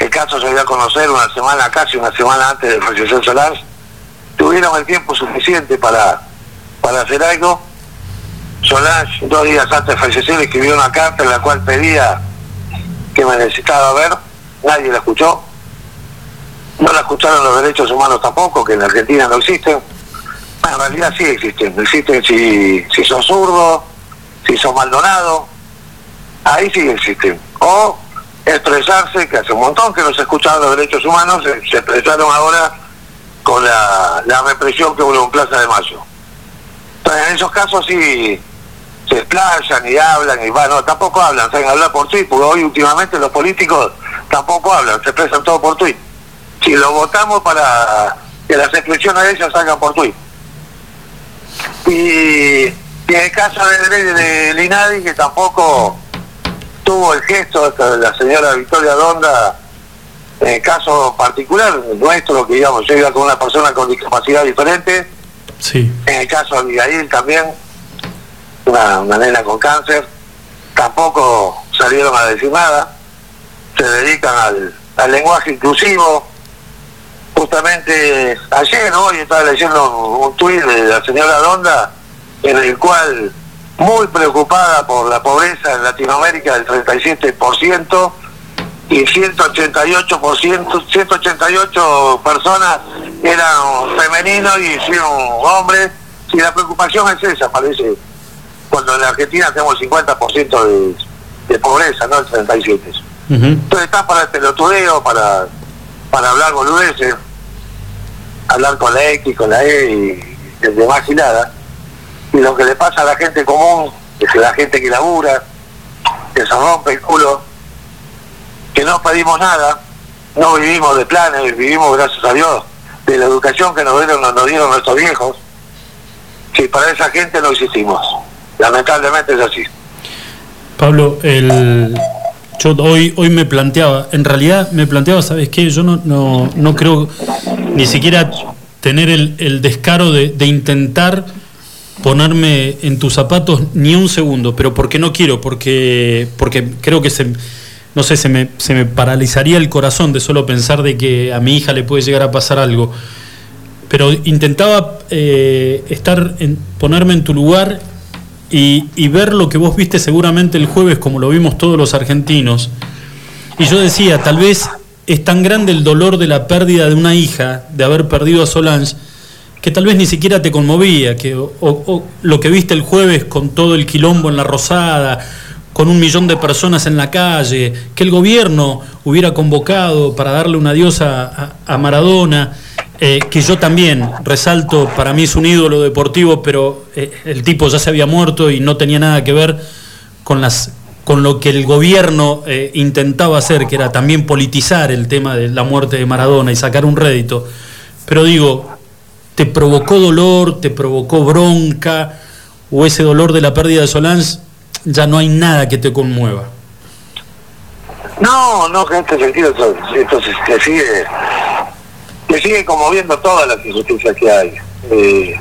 el caso se dio a conocer una semana, casi una semana antes del fallecer Solange. Tuvieron el tiempo suficiente para, para hacer algo. Solange, dos días antes de fallecer, escribió una carta en la cual pedía que me necesitaba ver. Nadie la escuchó. No la escucharon los derechos humanos tampoco, que en Argentina no existen. En realidad sí existen. Existen si, si sos zurdo, si sos maldonado. Ahí sí existen. O expresarse, que hace un montón que no se escuchaban los derechos humanos, se, expresaron ahora con la, la represión que hubo en Plaza de Mayo. Entonces, en esos casos sí se explayan y hablan y van, no, tampoco hablan, saben hablar por tweet, porque hoy últimamente los políticos tampoco hablan, se expresan todo por tweet. Si lo votamos para que las expresiones de ellos salgan por tweet. Y, y en el caso de, de, de Linadi, que tampoco tuvo el gesto de la señora Victoria Donda, en el caso particular nuestro, que digamos, yo iba con una persona con discapacidad diferente, Sí. en el caso de Abigail también, una, una nena con cáncer, tampoco salieron a decir nada, se dedican al, al lenguaje inclusivo. Justamente ayer, hoy estaba leyendo un, tuit de la señora Donda en el cual muy preocupada por la pobreza en Latinoamérica del 37% y 188%, 188 personas eran femeninos y 100 hombres. Y la preocupación es esa, parece, cuando en la Argentina tenemos 50% de, de pobreza, no el 37%. Entonces está para el pelotudeo, para, para hablar boludeces, hablar con la X, con la E y de demás nada. Y lo que le pasa a la gente común, es que la gente que labura, que se rompe el culo, que no pedimos nada, no vivimos de planes, vivimos gracias a Dios de la educación que nos dieron, nos dieron nuestros viejos, que para esa gente no existimos. Lamentablemente es así. Pablo, el, yo hoy, hoy me planteaba, en realidad me planteaba, ¿sabes qué? Yo no, no, no creo ni siquiera tener el, descaro de, intentar ponerme en tus zapatos ni un segundo, pero porque no quiero, porque, porque creo que se, no sé, se me, paralizaría el corazón de solo pensar de que a mi hija le puede llegar a pasar algo. Pero intentaba eh, estar en, ponerme en tu lugar y ver lo que vos viste seguramente el jueves, como lo vimos todos los argentinos. Y yo decía, tal vez es tan grande el dolor de la pérdida de una hija, de haber perdido a Solange, que tal vez ni siquiera te conmovía, que o, lo que viste el jueves con todo el quilombo en la Rosada, con un millón de personas en la calle, que el gobierno hubiera convocado para darle un adiós a Maradona, eh, que yo también resalto, para mí es un ídolo deportivo, pero eh, el tipo ya se había muerto y no tenía nada que ver con las con lo que el gobierno eh, intentaba hacer, que era también politizar el tema de la muerte de Maradona y sacar un rédito. Pero digo, ¿te provocó dolor, te provocó bronca, o ese dolor de la pérdida de Solange, ya no hay nada que te conmueva? No, no, en este sentido esto, esto sigue, se sigue conmoviendo todas las injusticias que hay. Eh,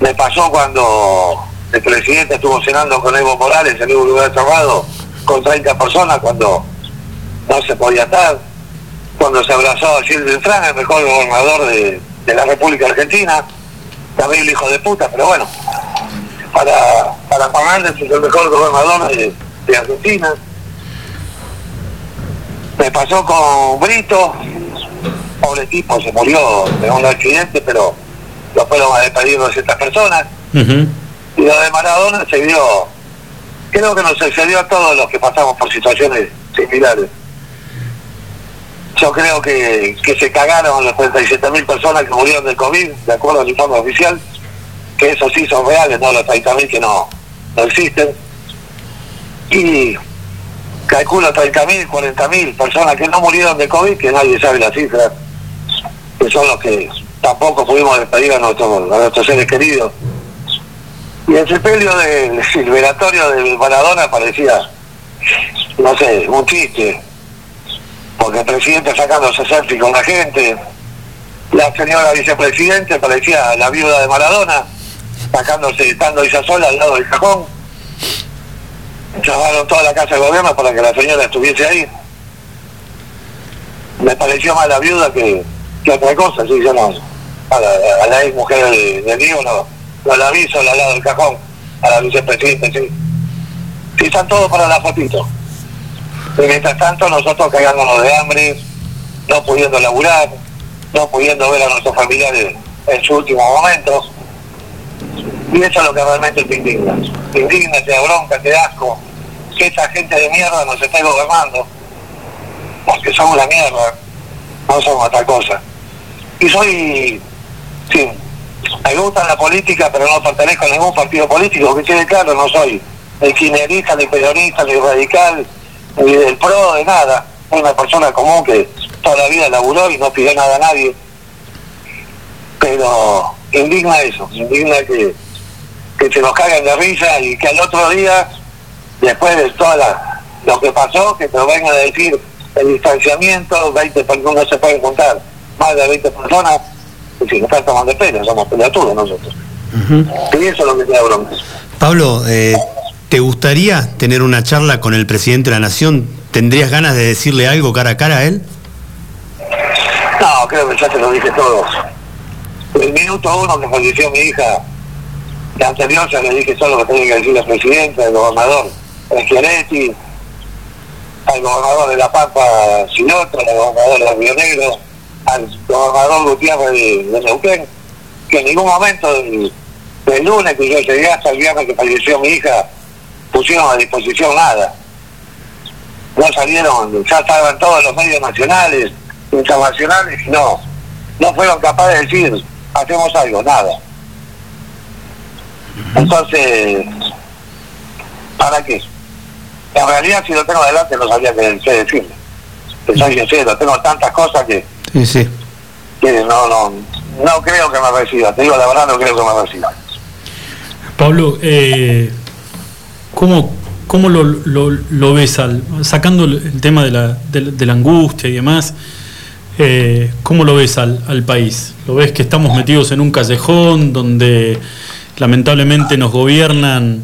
me pasó cuando el presidente estuvo cenando con Evo Morales en un lugar cerrado con 30 personas cuando no se podía estar, cuando se abrazó a Gilles Beltrán, el mejor gobernador de, de la República Argentina, también el hijo de puta, pero bueno, para, para Fernández es el mejor gobernador de, de Argentina. Me pasó con Brito, pobre tipo, se murió de un accidente, pero lo fueron a despedir 200 personas. Y lo de Maradona se dio, creo que nos sucedió a todos los que pasamos por situaciones similares. Yo creo que, que se cagaron las 37 mil personas que murieron del COVID, de acuerdo al informe oficial, que esos sí son reales, no los 30 mil que no, existen. Y calculo 30 mil, 40 mil personas que no murieron de COVID, que nadie sabe la cifra, que son los que tampoco pudimos despedir a nuestros seres queridos. Y el sepelio del el velatorio de Maradona parecía, no sé, un chiste, porque el presidente sacándose selfie con la gente, la señora vicepresidente parecía la viuda de Maradona, sacándose, estando ella sola al lado del cajón. Llamaron toda la casa de gobierno para que la señora estuviese ahí. Me pareció más la viuda que, que otra cosa, sí, yo no. A la, ex mujer de, de no, no la vi sola al lado del cajón, a la vicepresidenta, sí. Sí, están todos para la fotito. Y mientras tanto nosotros cagándonos de hambre, no pudiendo laburar, no pudiendo ver a nuestros familiares en sus últimos momentos. Y eso es lo que realmente te indigna. Te indigna, te da bronca, te da asco. Que esa gente de mierda nos esté gobernando. Porque somos la mierda. No somos otra cosa. Y soy, sí, me gusta la política, pero no pertenezco a ningún partido político, que quede claro, no soy ni kirchnerista, ni periodista, ni radical, ni del PRO, de nada. Soy una persona común que toda la vida laburó y no pidió nada a nadie. Pero indigna eso, indigna que, que se nos caguen de risa y que al otro día, después de todo lo que pasó, que lo vengan a decir el distanciamiento, 20 personas se pueden contar, más de 20 personas, y si no están tomando pena, somos pelotudos nosotros. Y eso es lo que te da bronca. Pablo, eh, ¿te gustaría tener una charla con el presidente de la Nación? ¿Tendrías ganas de decirle algo cara a cara a él? No, creo que ya te lo dije todo. El minuto uno que falleció mi hija, La anterior ya le dije solo lo que tenía que decir la presidenta, el gobernador Schiaretti, al gobernador de La Pampa Sinotro, al gobernador de Río Negro, al gobernador Gutiérrez de, de Neuquén, que en ningún momento del, del lunes que yo llegué hasta el viernes que falleció mi hija, pusieron a disposición nada. No salieron, ya estaban todos los medios nacionales, internacionales, no, no fueron capaces de decir, hacemos algo, nada. Entonces, ¿para qué? En realidad, si lo tengo adelante, no sabía qué, decirle. Que soy sincero, tengo tantas cosas que, Sí, sí. que no, no, no creo que me reciba. Te digo la verdad, no creo que me reciba. Pablo, eh, ¿cómo, cómo lo, lo- lo ves al, sacando el tema de la, de, la- de la angustia y demás? eh, ¿Cómo lo ves al, al país? ¿Lo ves que estamos metidos en un callejón donde lamentablemente nos gobiernan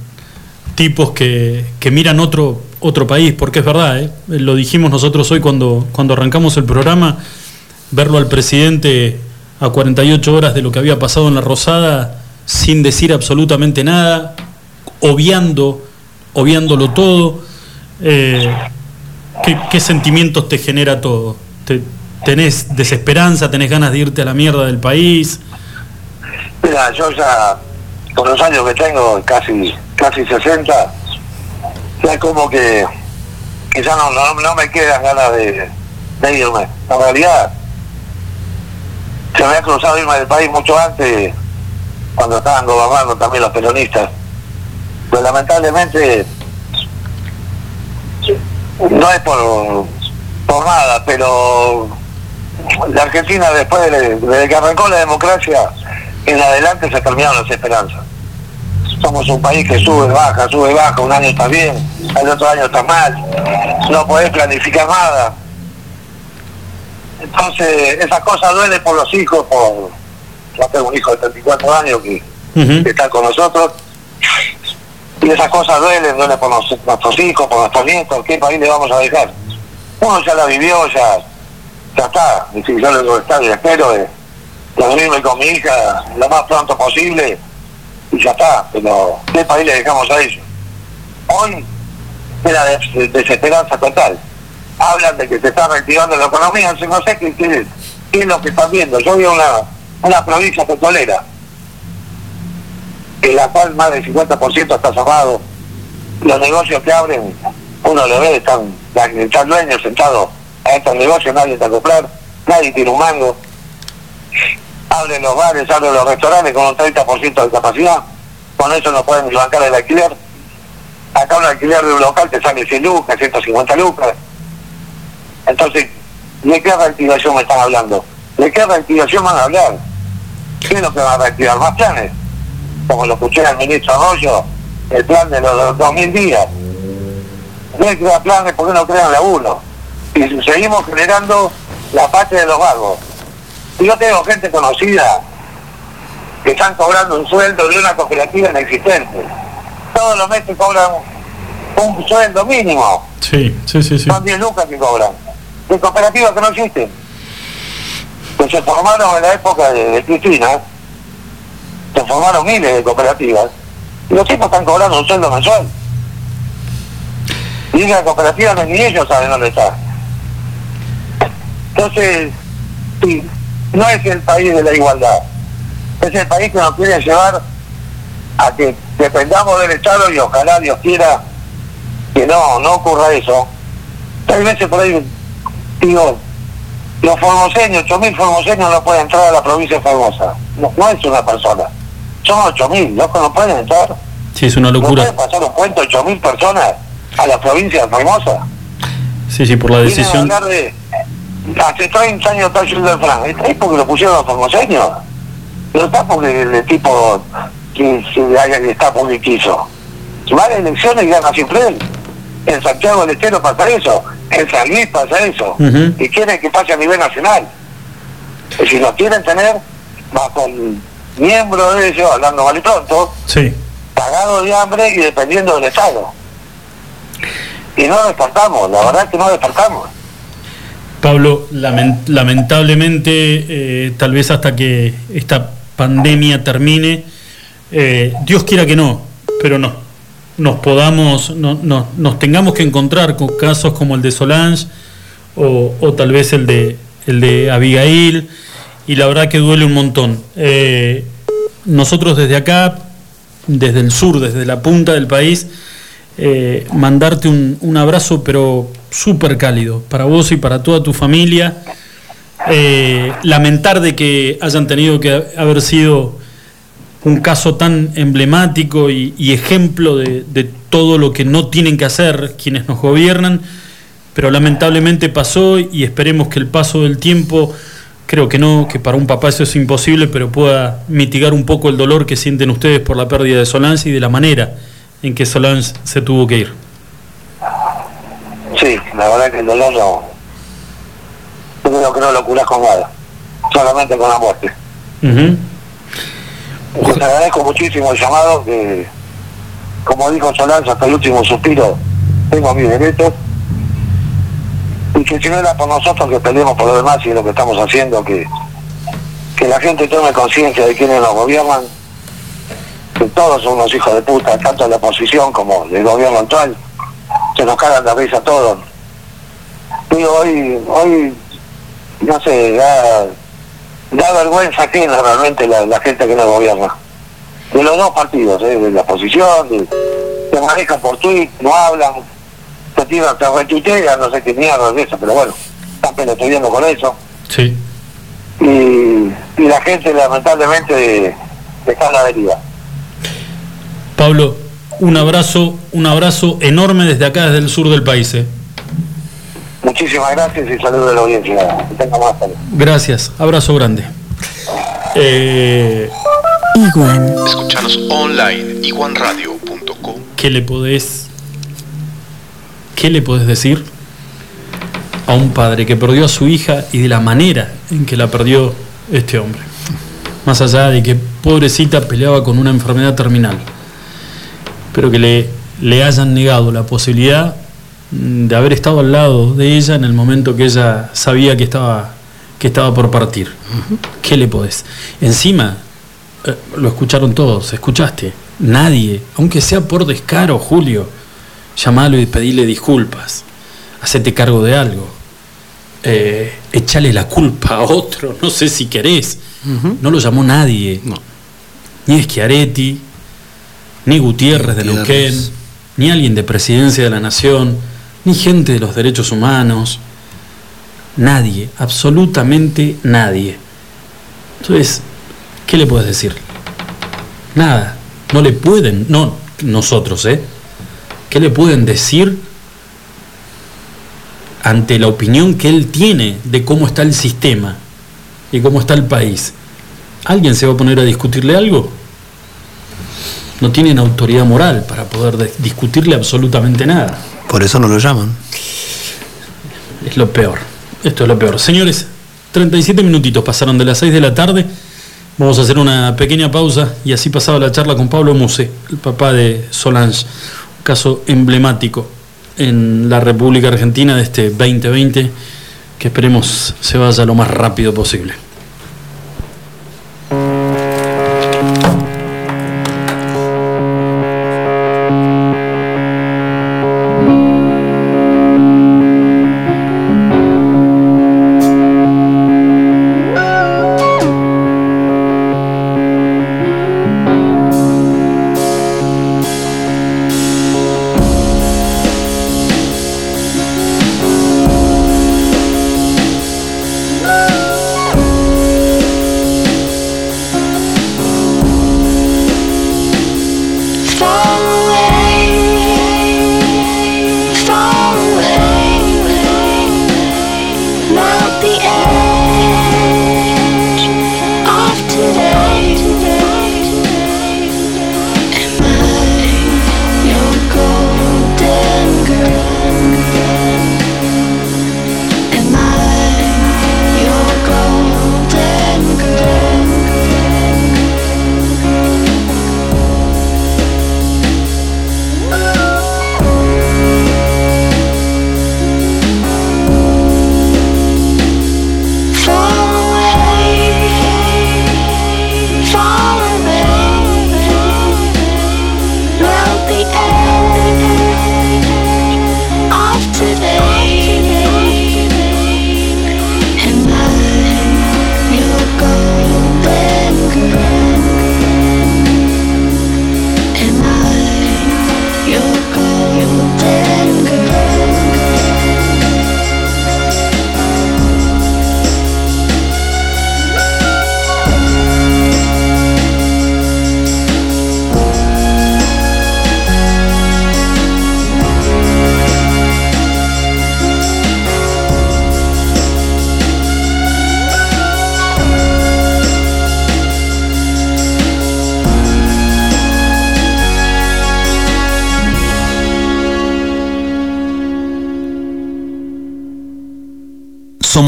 tipos que, que miran otro, otro país? Porque es verdad, ¿eh? lo dijimos nosotros hoy cuando, cuando arrancamos el programa, verlo al presidente a 48 horas de lo que había pasado en la Rosada sin decir absolutamente nada, obviando, obviándolo todo. eh, ¿qué, sentimientos te genera todo? ¿Te- ¿Tenés desesperanza? ¿Tenés ganas de irte a la mierda del país? Mira, yo ya, con los años que tengo, casi casi 60, ya como que, que ya no, no, me quedan ganas de, de irme. En realidad, se me ha cruzado irme del país mucho antes, cuando estaban gobernando también los peronistas. Pero lamentablemente, no es por, por nada, pero la Argentina después de, desde que arrancó la democracia en adelante se terminaron las esperanzas. Somos un país que sube, baja, sube, baja, un año está bien, el otro año está mal, no podés planificar nada. Entonces, esas cosas duelen por los hijos, por yo tengo un hijo de 34 años que, que está con nosotros, y esas cosas duelen, duelen por nuestros hijos, por nuestros nietos, ¿qué país le vamos a dejar? Uno ya la vivió, ya, ya está, y si yo que está y espero es reunirme con mi hija lo más pronto posible y ya está, pero ¿qué país le dejamos a ellos? Hoy era de, de- desesperanza total. Hablan de que se está reactivando la economía, no sé qué, qué- qué es lo que están viendo. Yo vi una, una provincia petrolera, en la cual más del 50% está cerrado. Los negocios que abren, uno lo ve, están, están dueños sentados a estos negocios, nadie está a comprar, nadie tiene un mango abren los bares, abren los restaurantes con un 30% de capacidad, con eso no pueden bancar el alquiler. Acá un alquiler de un local te sale 100 lucas, 150 lucas. Entonces, ¿de qué reactivación me están hablando? ¿De qué reactivación van a hablar? ¿Qué es lo que van a reactivar? ¿Más planes? Como lo escuché al ministro Arroyo, el plan de los, los 2.000 días. No hay que crear planes porque no crean laburo. Y seguimos generando la patria de los vagos. Y yo tengo gente conocida que están cobrando un sueldo de una cooperativa inexistente. Todos los meses cobran un sueldo mínimo. Sí, sí, sí, sí. Son 10 lucas que cobran. De cooperativas que no existen. Que se formaron en la época de, Cristina. Se formaron miles de cooperativas. Y los tipos están cobrando un sueldo mensual. Y la cooperativa no- ni ellos saben dónde está. Entonces, sí, no es el país de la igualdad. Es el país que nos quiere llevar a que dependamos del Estado y ojalá Dios quiera que no, no ocurra eso. Hay veces por ahí, digo, los formoseños, 8.000 formoseños no pueden entrar a la provincia de Formosa. No, no es una persona. Son 8.000, locos no pueden entrar. Sí, es una ¿No locura. pueden pasar un cuento 8.000 personas a la provincia de Formosa? Sí, sí, por la decisión. de, hace 30 años está yendo el Fran. ¿Está ahí porque lo pusieron los formoseños? No está porque el, tipo que, que está porque quiso. Va a las elecciones y gana siempre él. En Santiago del Estero pasa eso. En San Luis pasa eso. Ujú. Y quieren que pase a nivel nacional. Y si lo quieren tener bajo el miembro de ellos, hablando mal y pronto, Sí. pagado de hambre y dependiendo del Estado. Y no despertamos, la verdad es que no despertamos. Pablo, lamen- lamentablemente, eh, tal vez hasta que esta pandemia termine, eh, Dios quiera que no, pero no, nos podamos, no, no- nos tengamos que encontrar con casos como el de Solange o, o tal vez el de, el de Abigail, y la verdad que duele un montón. Eh, nosotros desde acá, desde el sur, desde la punta del país, eh, mandarte un, un abrazo, pero súper cálido, para vos y para toda tu familia. Eh, lamentar de que hayan tenido que haber sido un caso tan emblemático y, y ejemplo de, de todo lo que no tienen que hacer quienes nos gobiernan, pero lamentablemente pasó y esperemos que el paso del tiempo, creo que no, que para un papá eso es imposible, pero pueda mitigar un poco el dolor que sienten ustedes por la pérdida de Solange y de la manera en que Solange se tuvo que ir. Sí, la verdad que el dolor no. Yo creo que no lo curás con nada, solamente con la muerte. Les agradezco muchísimo el llamado, que como dijo Solange hasta el último suspiro, tengo mis derechos. Y que si no era por nosotros que peleemos por lo demás y lo que estamos haciendo, que, que la gente tome conciencia de quienes nos gobiernan, que todos son unos hijos de puta, tanto de la oposición como del gobierno actual, se nos cagan de risa a todos. Digo, hoy, hoy, no sé, da, da vergüenza ajena realmente la, la gente que nos gobierna. De los dos partidos, ¿eh? de la oposición, de, se manejan por tweet, no hablan, se tiran, se retuitean, no sé qué mierda es eso, pero bueno, están pelotudeando con eso. Sí. Y, y la gente lamentablemente está en la deriva. Pablo, un abrazo, un abrazo enorme desde acá, desde el sur del país. ¿eh? Muchísimas gracias y saludos a la audiencia. Gracias, abrazo grande. Eh, Iguan. Escuchanos online, iguanradio.com. ¿Qué le podés, qué le podés decir a un padre que perdió a su hija y de la manera en que la perdió este hombre? Más allá de que pobrecita peleaba con una enfermedad terminal, pero que le, le hayan negado la posibilidad de haber estado al lado de ella en el momento que ella sabía que estaba, que estaba por partir. ¿Qué le podés? Encima, eh, lo escucharon todos, escuchaste. Nadie, aunque sea por descaro, Julio, llamalo y pedile disculpas. Hacete cargo de algo. Eh, échale la culpa a otro, no sé si querés. No lo llamó nadie. Ni Schiaretti, ni Gutiérrez de. Neuquén, ni alguien de Presidencia de la Nación, ni gente de los derechos humanos. Nadie, absolutamente nadie. Entonces, ¿qué le puedes decir? Nada. No le pueden, no nosotros, ¿eh? ¿Qué le pueden decir ante la opinión que él tiene de cómo está el sistema y cómo está el país? ¿Alguien se va a poner a discutirle algo? No tienen autoridad moral para poder de- discutirle absolutamente nada. Por eso no lo llaman. Es lo peor. Esto es lo peor. Señores, 37 minutitos pasaron de las 6 de la tarde. Vamos a hacer una pequeña pausa y así pasaba la charla con Pablo Muse, el papá de Solange. Un caso emblemático en la República Argentina de este 2020 que esperemos se vaya lo más rápido posible.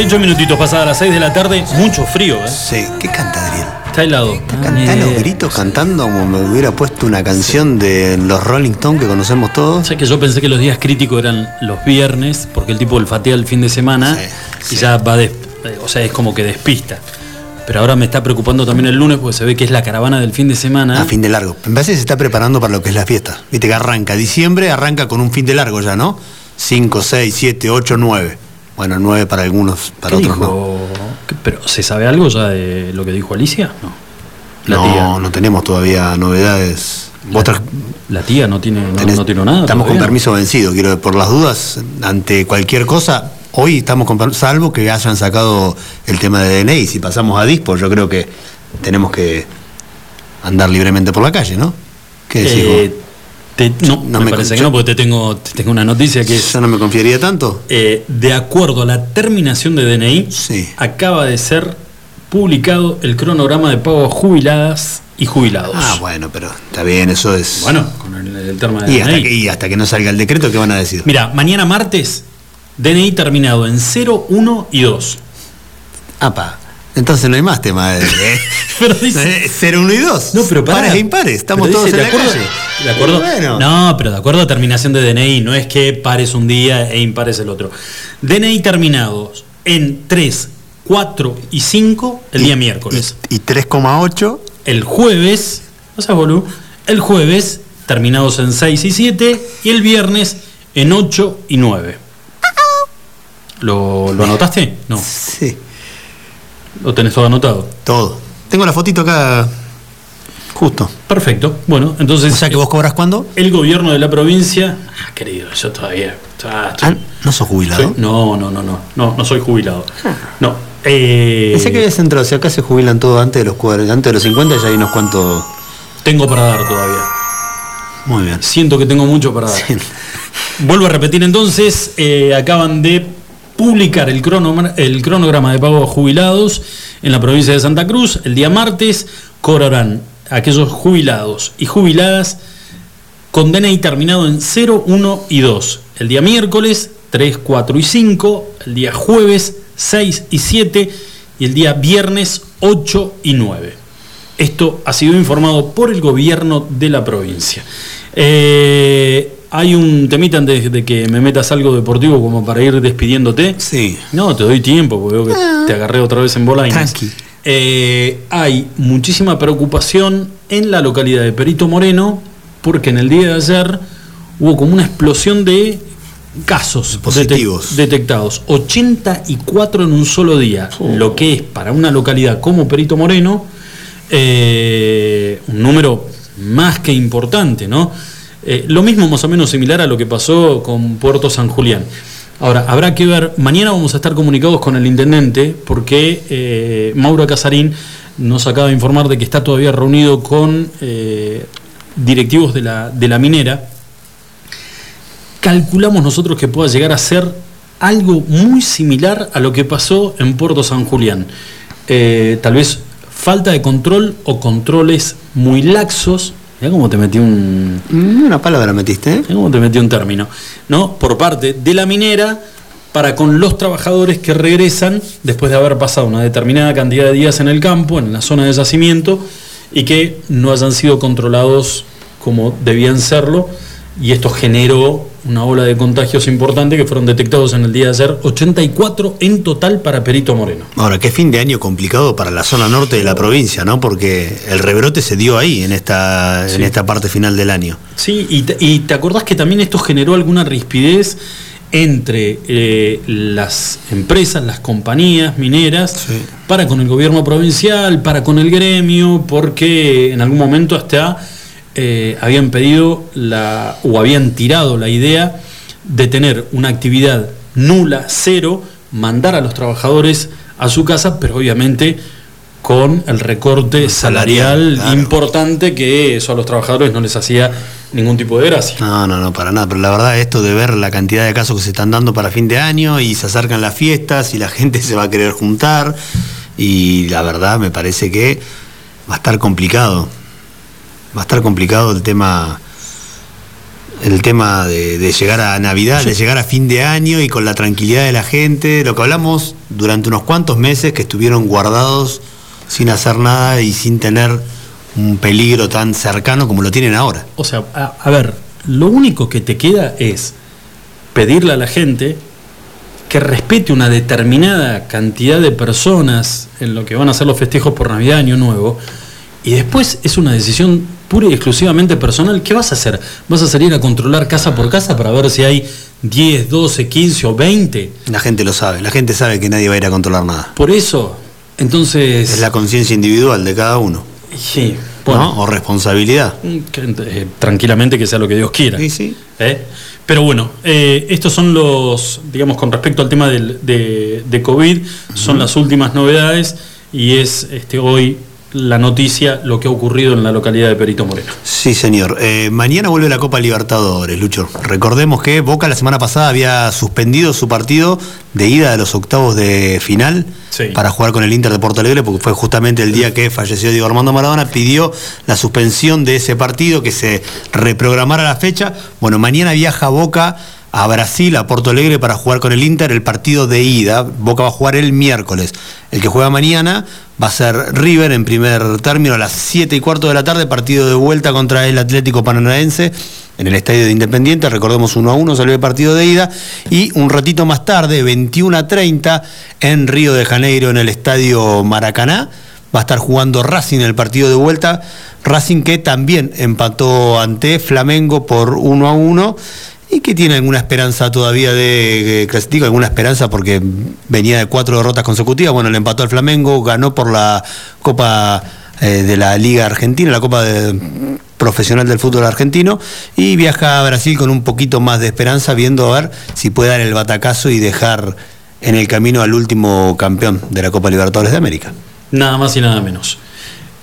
48 minutitos pasadas las 6 de la tarde. Mucho frío, ¿eh? Sí, ¿qué canta Adriel? Está helado. Canta los gritos cantando como me hubiera puesto una canción de los Rolling Stones que conocemos todos. O sea que yo pensé que los días críticos eran los viernes, porque el tipo olfatea el fin de semana y ya va de, o sea, es como que despista. Pero ahora me está preocupando también el lunes porque se ve que es la caravana del fin de semana. A fin de largo. Parece que se está preparando para lo que es la fiesta. Viste que arranca diciembre, arranca con un fin de largo ya, ¿no? 5, 6, 7, 8, 9. Bueno, 9 para algunos, para ¿Qué otros no. ¿Pero se sabe algo ya de lo que dijo Alicia? No. La no, tía. no tenemos todavía novedades. ¿Vos tra- La tía no tiene, no, tenés- no tiene nada. Estamos con permiso vencido, quiero por las dudas, ante cualquier cosa, hoy estamos con per- salvo que hayan sacado el tema de DNI, si pasamos a Dispo, yo creo que tenemos que andar libremente por la calle, ¿no? ¿Qué decís? Eh, te- no, No me, me parece que no, porque te tengo, te tengo una noticia que es. ¿Yo no me confiaría tanto? Eh, de acuerdo a la terminación de DNI, acaba de ser publicado el cronograma de pago a jubiladas y jubilados. Ah, bueno, pero está bien, eso es. Bueno, con el, el tema de y hasta, DNI. que, y hasta que no salga el decreto, ¿qué van a decir? Mira, mañana martes, DNI terminado en 0, 1 y 2. Apa, entonces no hay más tema de. [LAUGHS] pero dice. 0, 1 y 2. No, pero pará. Pares e impares, estamos Pero todos dice, en ¿de la acuerdo? calle. ¿De acuerdo? Bueno. No, pero de acuerdo a terminación de DNI, no es que pares un día e impares el otro. DNI terminados en 3, 4 y 5 el día miércoles. Y 3,8. El jueves, no seas boludo, el jueves terminados en 6 y 7 y el viernes en 8 y 9. ¿Lo, ¿lo anotaste? No. Sí. ¿Lo tenés todo anotado? Todo. Tengo la fotito acá. Justo. Perfecto. Bueno, entonces. O sea que vos cobras cuándo? El gobierno de la provincia. Ah, querido, yo todavía. ah, estoy- ¿No sos jubilado? soy- no, no, no, no. No, no soy jubilado. No. Eh, Pensé que habías entrado, si acá se jubilan todos antes de los 40, antes de los 50 ya hay unos cuantos. Tengo para dar todavía. Muy bien. Siento que tengo mucho para dar. Vuelvo a repetir entonces, eh, acaban de publicar el, el cronograma de pago a jubilados en la provincia de Santa Cruz. El día martes cobrarán aquellos jubilados y jubiladas con DNI terminado en 0, 1 y 2. El día miércoles 3, 4 y 5. El día jueves 6 y 7. Y el día viernes 8 y 9. Esto ha sido informado por el gobierno de la provincia. Eh, hay un temita antes de que me metas algo deportivo como para ir despidiéndote. Sí. No, te doy tiempo porque veo que te agarré otra vez en bolainas. Eh, hay muchísima preocupación en la localidad de Perito Moreno porque en el día de ayer hubo como una explosión de casos Positivos. detec- detectados. 84 en un solo día, lo que es para una localidad como Perito Moreno eh, un número más que importante, ¿no? Eh, lo mismo más o menos similar a lo que pasó con Puerto San Julián. Ahora, habrá que ver, mañana vamos a estar comunicados con el intendente porque eh, Mauro Casarín nos acaba de informar de que está todavía reunido con eh, directivos de la, de la minera. Calculamos nosotros que pueda llegar a ser algo muy similar a lo que pasó en Puerto San Julián. Eh, tal vez falta de control o controles muy laxos. Cómo te metí un. Una palabra metiste, ¿eh? Mirá cómo te metí un término. ¿No? Por parte de la minera para con los trabajadores que regresan después de haber pasado una determinada cantidad de días en el campo, en la zona de yacimiento, y que no hayan sido controlados como debían serlo, y esto generó una ola de contagios importante que fueron detectados en el día de ayer, 84 en total para Perito Moreno. Ahora, qué fin de año complicado para la zona norte de la provincia, ¿no? Porque el rebrote se dio ahí, en esta, en esta parte final del año. Sí, y te, y te acordás que también esto generó alguna rispidez entre eh, las empresas, las compañías mineras, para con el gobierno provincial, para con el gremio, porque en algún momento hasta eh, habían pedido la, o habían tirado la idea de tener una actividad nula, cero, mandar a los trabajadores a su casa, pero obviamente con el recorte salarial, claro. importante que eso a los trabajadores no les hacía ningún tipo de gracia. No, no, no, para nada. Pero la verdad, esto de ver la cantidad de casos que se están dando para fin de año y se acercan las fiestas y la [LAUGHS] gente se va a querer juntar. Y la verdad, me parece que va a estar complicado. Va a estar complicado el tema. El tema de, de llegar a Navidad, de llegar a fin de año y con la tranquilidad de la gente. Lo que hablamos durante unos cuantos meses que estuvieron guardados sin hacer nada y sin tener un peligro tan cercano como lo tienen ahora. O sea, a, a ver, lo único que te queda es pedirle a la gente que respete una determinada cantidad de personas en lo que van a ser los festejos por Navidad, Año Nuevo, y después es una decisión pura y exclusivamente personal. ¿Qué vas a hacer? ¿Vas a salir a controlar casa por casa para ver si hay 10, 12, 15 o 20? La gente lo sabe, la gente sabe que nadie va a ir a controlar nada. Por eso, entonces... Es la conciencia individual de cada uno. Sí, ¿no? O responsabilidad. Eh, tranquilamente que sea lo que Dios quiera. Sí, sí. ¿Eh? Pero bueno, eh, estos son los, digamos, con respecto al tema del- de, de COVID, son las últimas novedades y es este, hoy la noticia lo que ha ocurrido en la localidad de Perito Moreno. Sí, señor. Eh, mañana vuelve la Copa Libertadores, Lucho. Recordemos que Boca la semana pasada había suspendido su partido de ida de los octavos de final Sí. para jugar con el Inter de Porto Alegre, porque fue justamente el día que falleció Diego Armando Maradona, pidió la suspensión de ese partido, que se reprogramara la fecha. Bueno, mañana viaja Boca a Brasil, a Porto Alegre, para jugar con el Inter el partido de ida. Boca va a jugar el miércoles. El que juega mañana va a ser River en primer término a las 7 y cuarto de la tarde, partido de vuelta contra el Atlético Paranaense en el estadio de Independiente, recordemos 1 a 1 salió el partido de ida, y un ratito más tarde, 21 a 30, en Río de Janeiro, en el estadio Maracaná, va a estar jugando Racing el partido de vuelta, Racing que también empató ante Flamengo por 1 a 1, y que tiene alguna esperanza todavía de, eh, digo alguna esperanza porque venía de cuatro derrotas consecutivas, bueno, le empató al Flamengo, ganó por la Copa eh, de la Liga Argentina, la Copa Profesional del Fútbol Argentino, y viaja a Brasil con un poquito más de esperanza, viendo a ver si puede dar el batacazo y dejar en el camino al último campeón de la Copa Libertadores de América. Nada más y nada menos.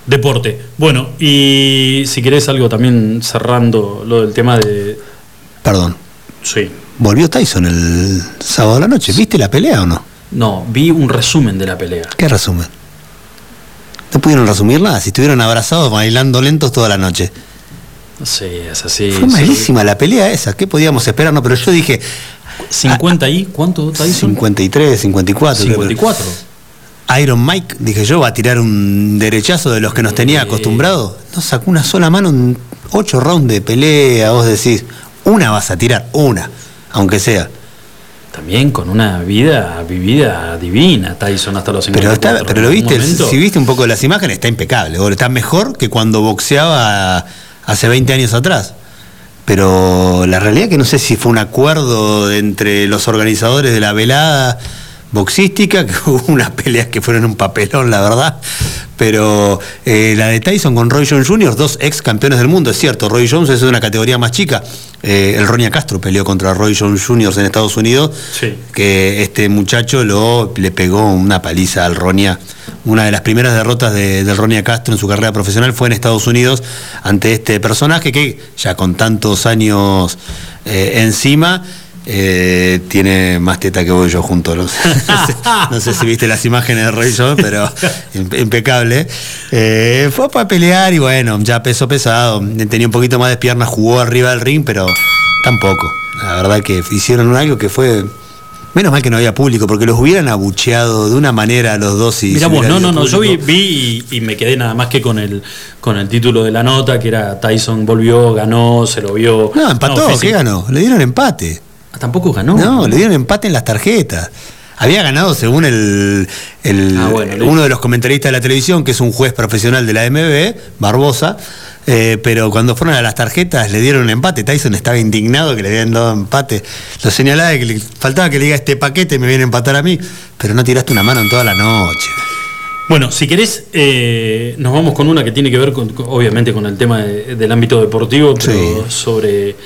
Deporte. Bueno, y si querés algo también cerrando lo del tema de... Perdón. Sí. Volvió Tyson el sábado a la noche, ¿viste la pelea o no? No, vi un resumen de la pelea. ¿Qué resumen? No pudieron resumir nada, si estuvieron abrazados bailando lentos toda la noche. Sí, es así. Fue malísima la pelea esa, ¿qué podíamos esperar? No, pero yo dije. 50 y cuánto Tyson? 53, 54. creo. 54. Iron Mike, dije yo, va a tirar un derechazo de los que nos tenía acostumbrados. No sacó una sola mano en ocho rounds de pelea, vos decís, una vas a tirar, una, aunque sea. También con una vida vivida divina, Tyson hasta los 54. Pero, está, pero lo viste, momento- si viste un poco de las imágenes, está impecable, está mejor que cuando boxeaba hace 20 años atrás. Pero la realidad es que no sé si fue un acuerdo entre los organizadores de la velada boxística, [LAUGHS] que hubo unas peleas que fueron un papelón, la verdad. Pero eh, la de Tyson con Roy Jones Jr., dos ex campeones del mundo, es cierto, Roy Jones es de una categoría más chica. Eh, el Ronia Castro peleó contra Roy Jones Jr. en Estados Unidos, que este muchacho lo, le pegó una paliza al Ronia. Una de las primeras derrotas de- del Ronia Castro en su carrera profesional fue en Estados Unidos ante este personaje que ya con tantos años eh, encima eh, tiene más teta que yo junto. [LAUGHS] No sé, no sé- no si viste las imágenes de Roy Jones, pero impe- impecable. Eh, fue para pelear y bueno, ya peso pesado. Tenía un poquito más de piernas, jugó arriba del ring, pero tampoco. La verdad que hicieron algo que fue Menos mal que no había público, porque los hubieran abucheado de una manera a los dos y. Mira si vos, no, no, no, yo vi, y, y me quedé nada más que con el con el título de la nota, que era Tyson volvió, ganó, se lo vio. No, empató, físico- ¿qué ganó? Le dieron empate. Tampoco ganó. No, le dieron empate en las tarjetas. Había ganado según el, el- Ah, bueno, uno de los comentaristas de la televisión, que es un juez profesional de la MB, Barbosa, eh, pero cuando fueron a las tarjetas le dieron un empate. Tyson estaba indignado que le habían dado empate. Lo señalaba de que le faltaba que le diga este paquete me viene a empatar a mí, pero no tiraste una mano en toda la noche. Bueno, si querés, eh, nos vamos con una que tiene que ver, con, obviamente, con el tema de- del ámbito deportivo, pero sobre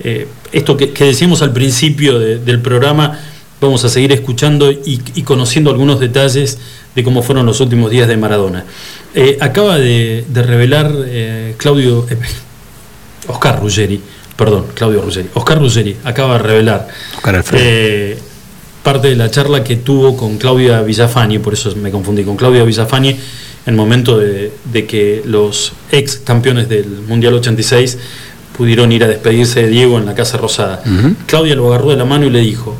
eh, esto que, que decíamos al principio de- del programa, vamos a seguir escuchando y, y conociendo algunos detalles de cómo fueron los últimos días de Maradona. Eh, acaba de, de revelar eh, Claudio, Oscar Ruggeri, perdón, Claudio Ruggeri, Oscar Ruggeri acaba de revelar parte de la charla que tuvo con Claudia Villafani, por eso me confundí, con Claudia Villafani en el momento de, de que los ex campeones del Mundial 86 pudieron ir a despedirse de Diego en la Casa Rosada. Claudia lo agarró de la mano y le dijo,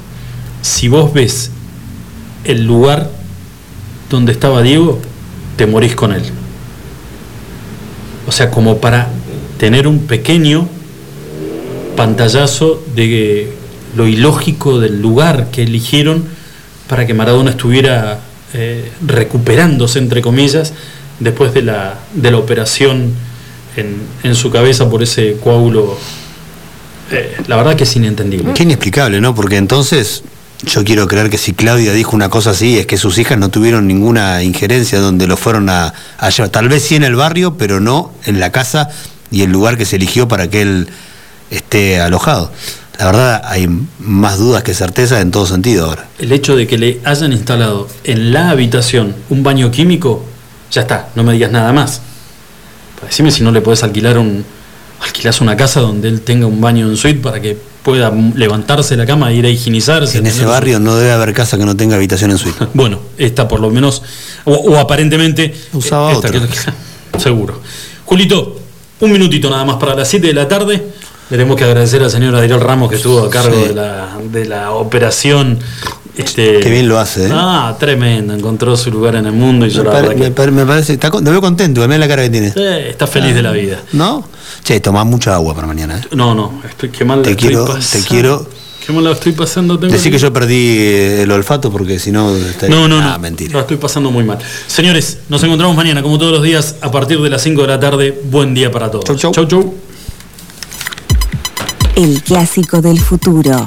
si vos ves el lugar donde estaba Diego, te morís con él. O sea, como para tener un pequeño pantallazo de lo ilógico del lugar que eligieron para que Maradona estuviera eh, recuperándose, entre comillas, después de la, de la operación en, en su cabeza por ese coágulo. eh, la verdad que es inentendible. Qué inexplicable, ¿no? Porque entonces yo quiero creer que si Claudia dijo una cosa así, es que sus hijas no tuvieron ninguna injerencia donde lo fueron a, a llevar. Tal vez sí en el barrio, pero no en la casa y el lugar que se eligió para que él esté alojado. La verdad, hay más dudas que certezas en todo sentido ahora. El hecho de que le hayan instalado en la habitación un baño químico, ya está, no me digas nada más. Decime si no le podés alquilar un. alquilás una casa donde él tenga un baño en suite para que pueda levantarse de la cama e ir a higienizarse. En ese barrio no debe haber casa que no tenga habitación en suite. [LAUGHS] Bueno, esta por lo menos, o, o aparentemente. Usaba esta otra. que- [LAUGHS] seguro. Julito, un minutito nada más para las 7 de la tarde. Le tenemos que agradecer al señor Adriel Ramos que estuvo a cargo Sí. de, la, de la operación. Este, Qué bien lo hace, ¿eh? Ah, tremendo, encontró su lugar en el mundo y yo Me, la me parece, está, lo veo contento, mira la cara que tiene. Eh, está feliz de la vida. ¿No? Che, tomá mucha agua para mañana, ¿eh? No, no, estoy, qué mal la Te estoy quiero, te pasando. quiero. Qué mal la estoy pasando. tengo Decir que yo perdí eh, el olfato porque si no estaría. No, no, Ah, no. mentira. La estoy pasando muy mal. Señores, nos encontramos mañana, como todos los días, a partir de las 5 de la tarde. Buen día para todos. Chau, chau. El clásico del futuro.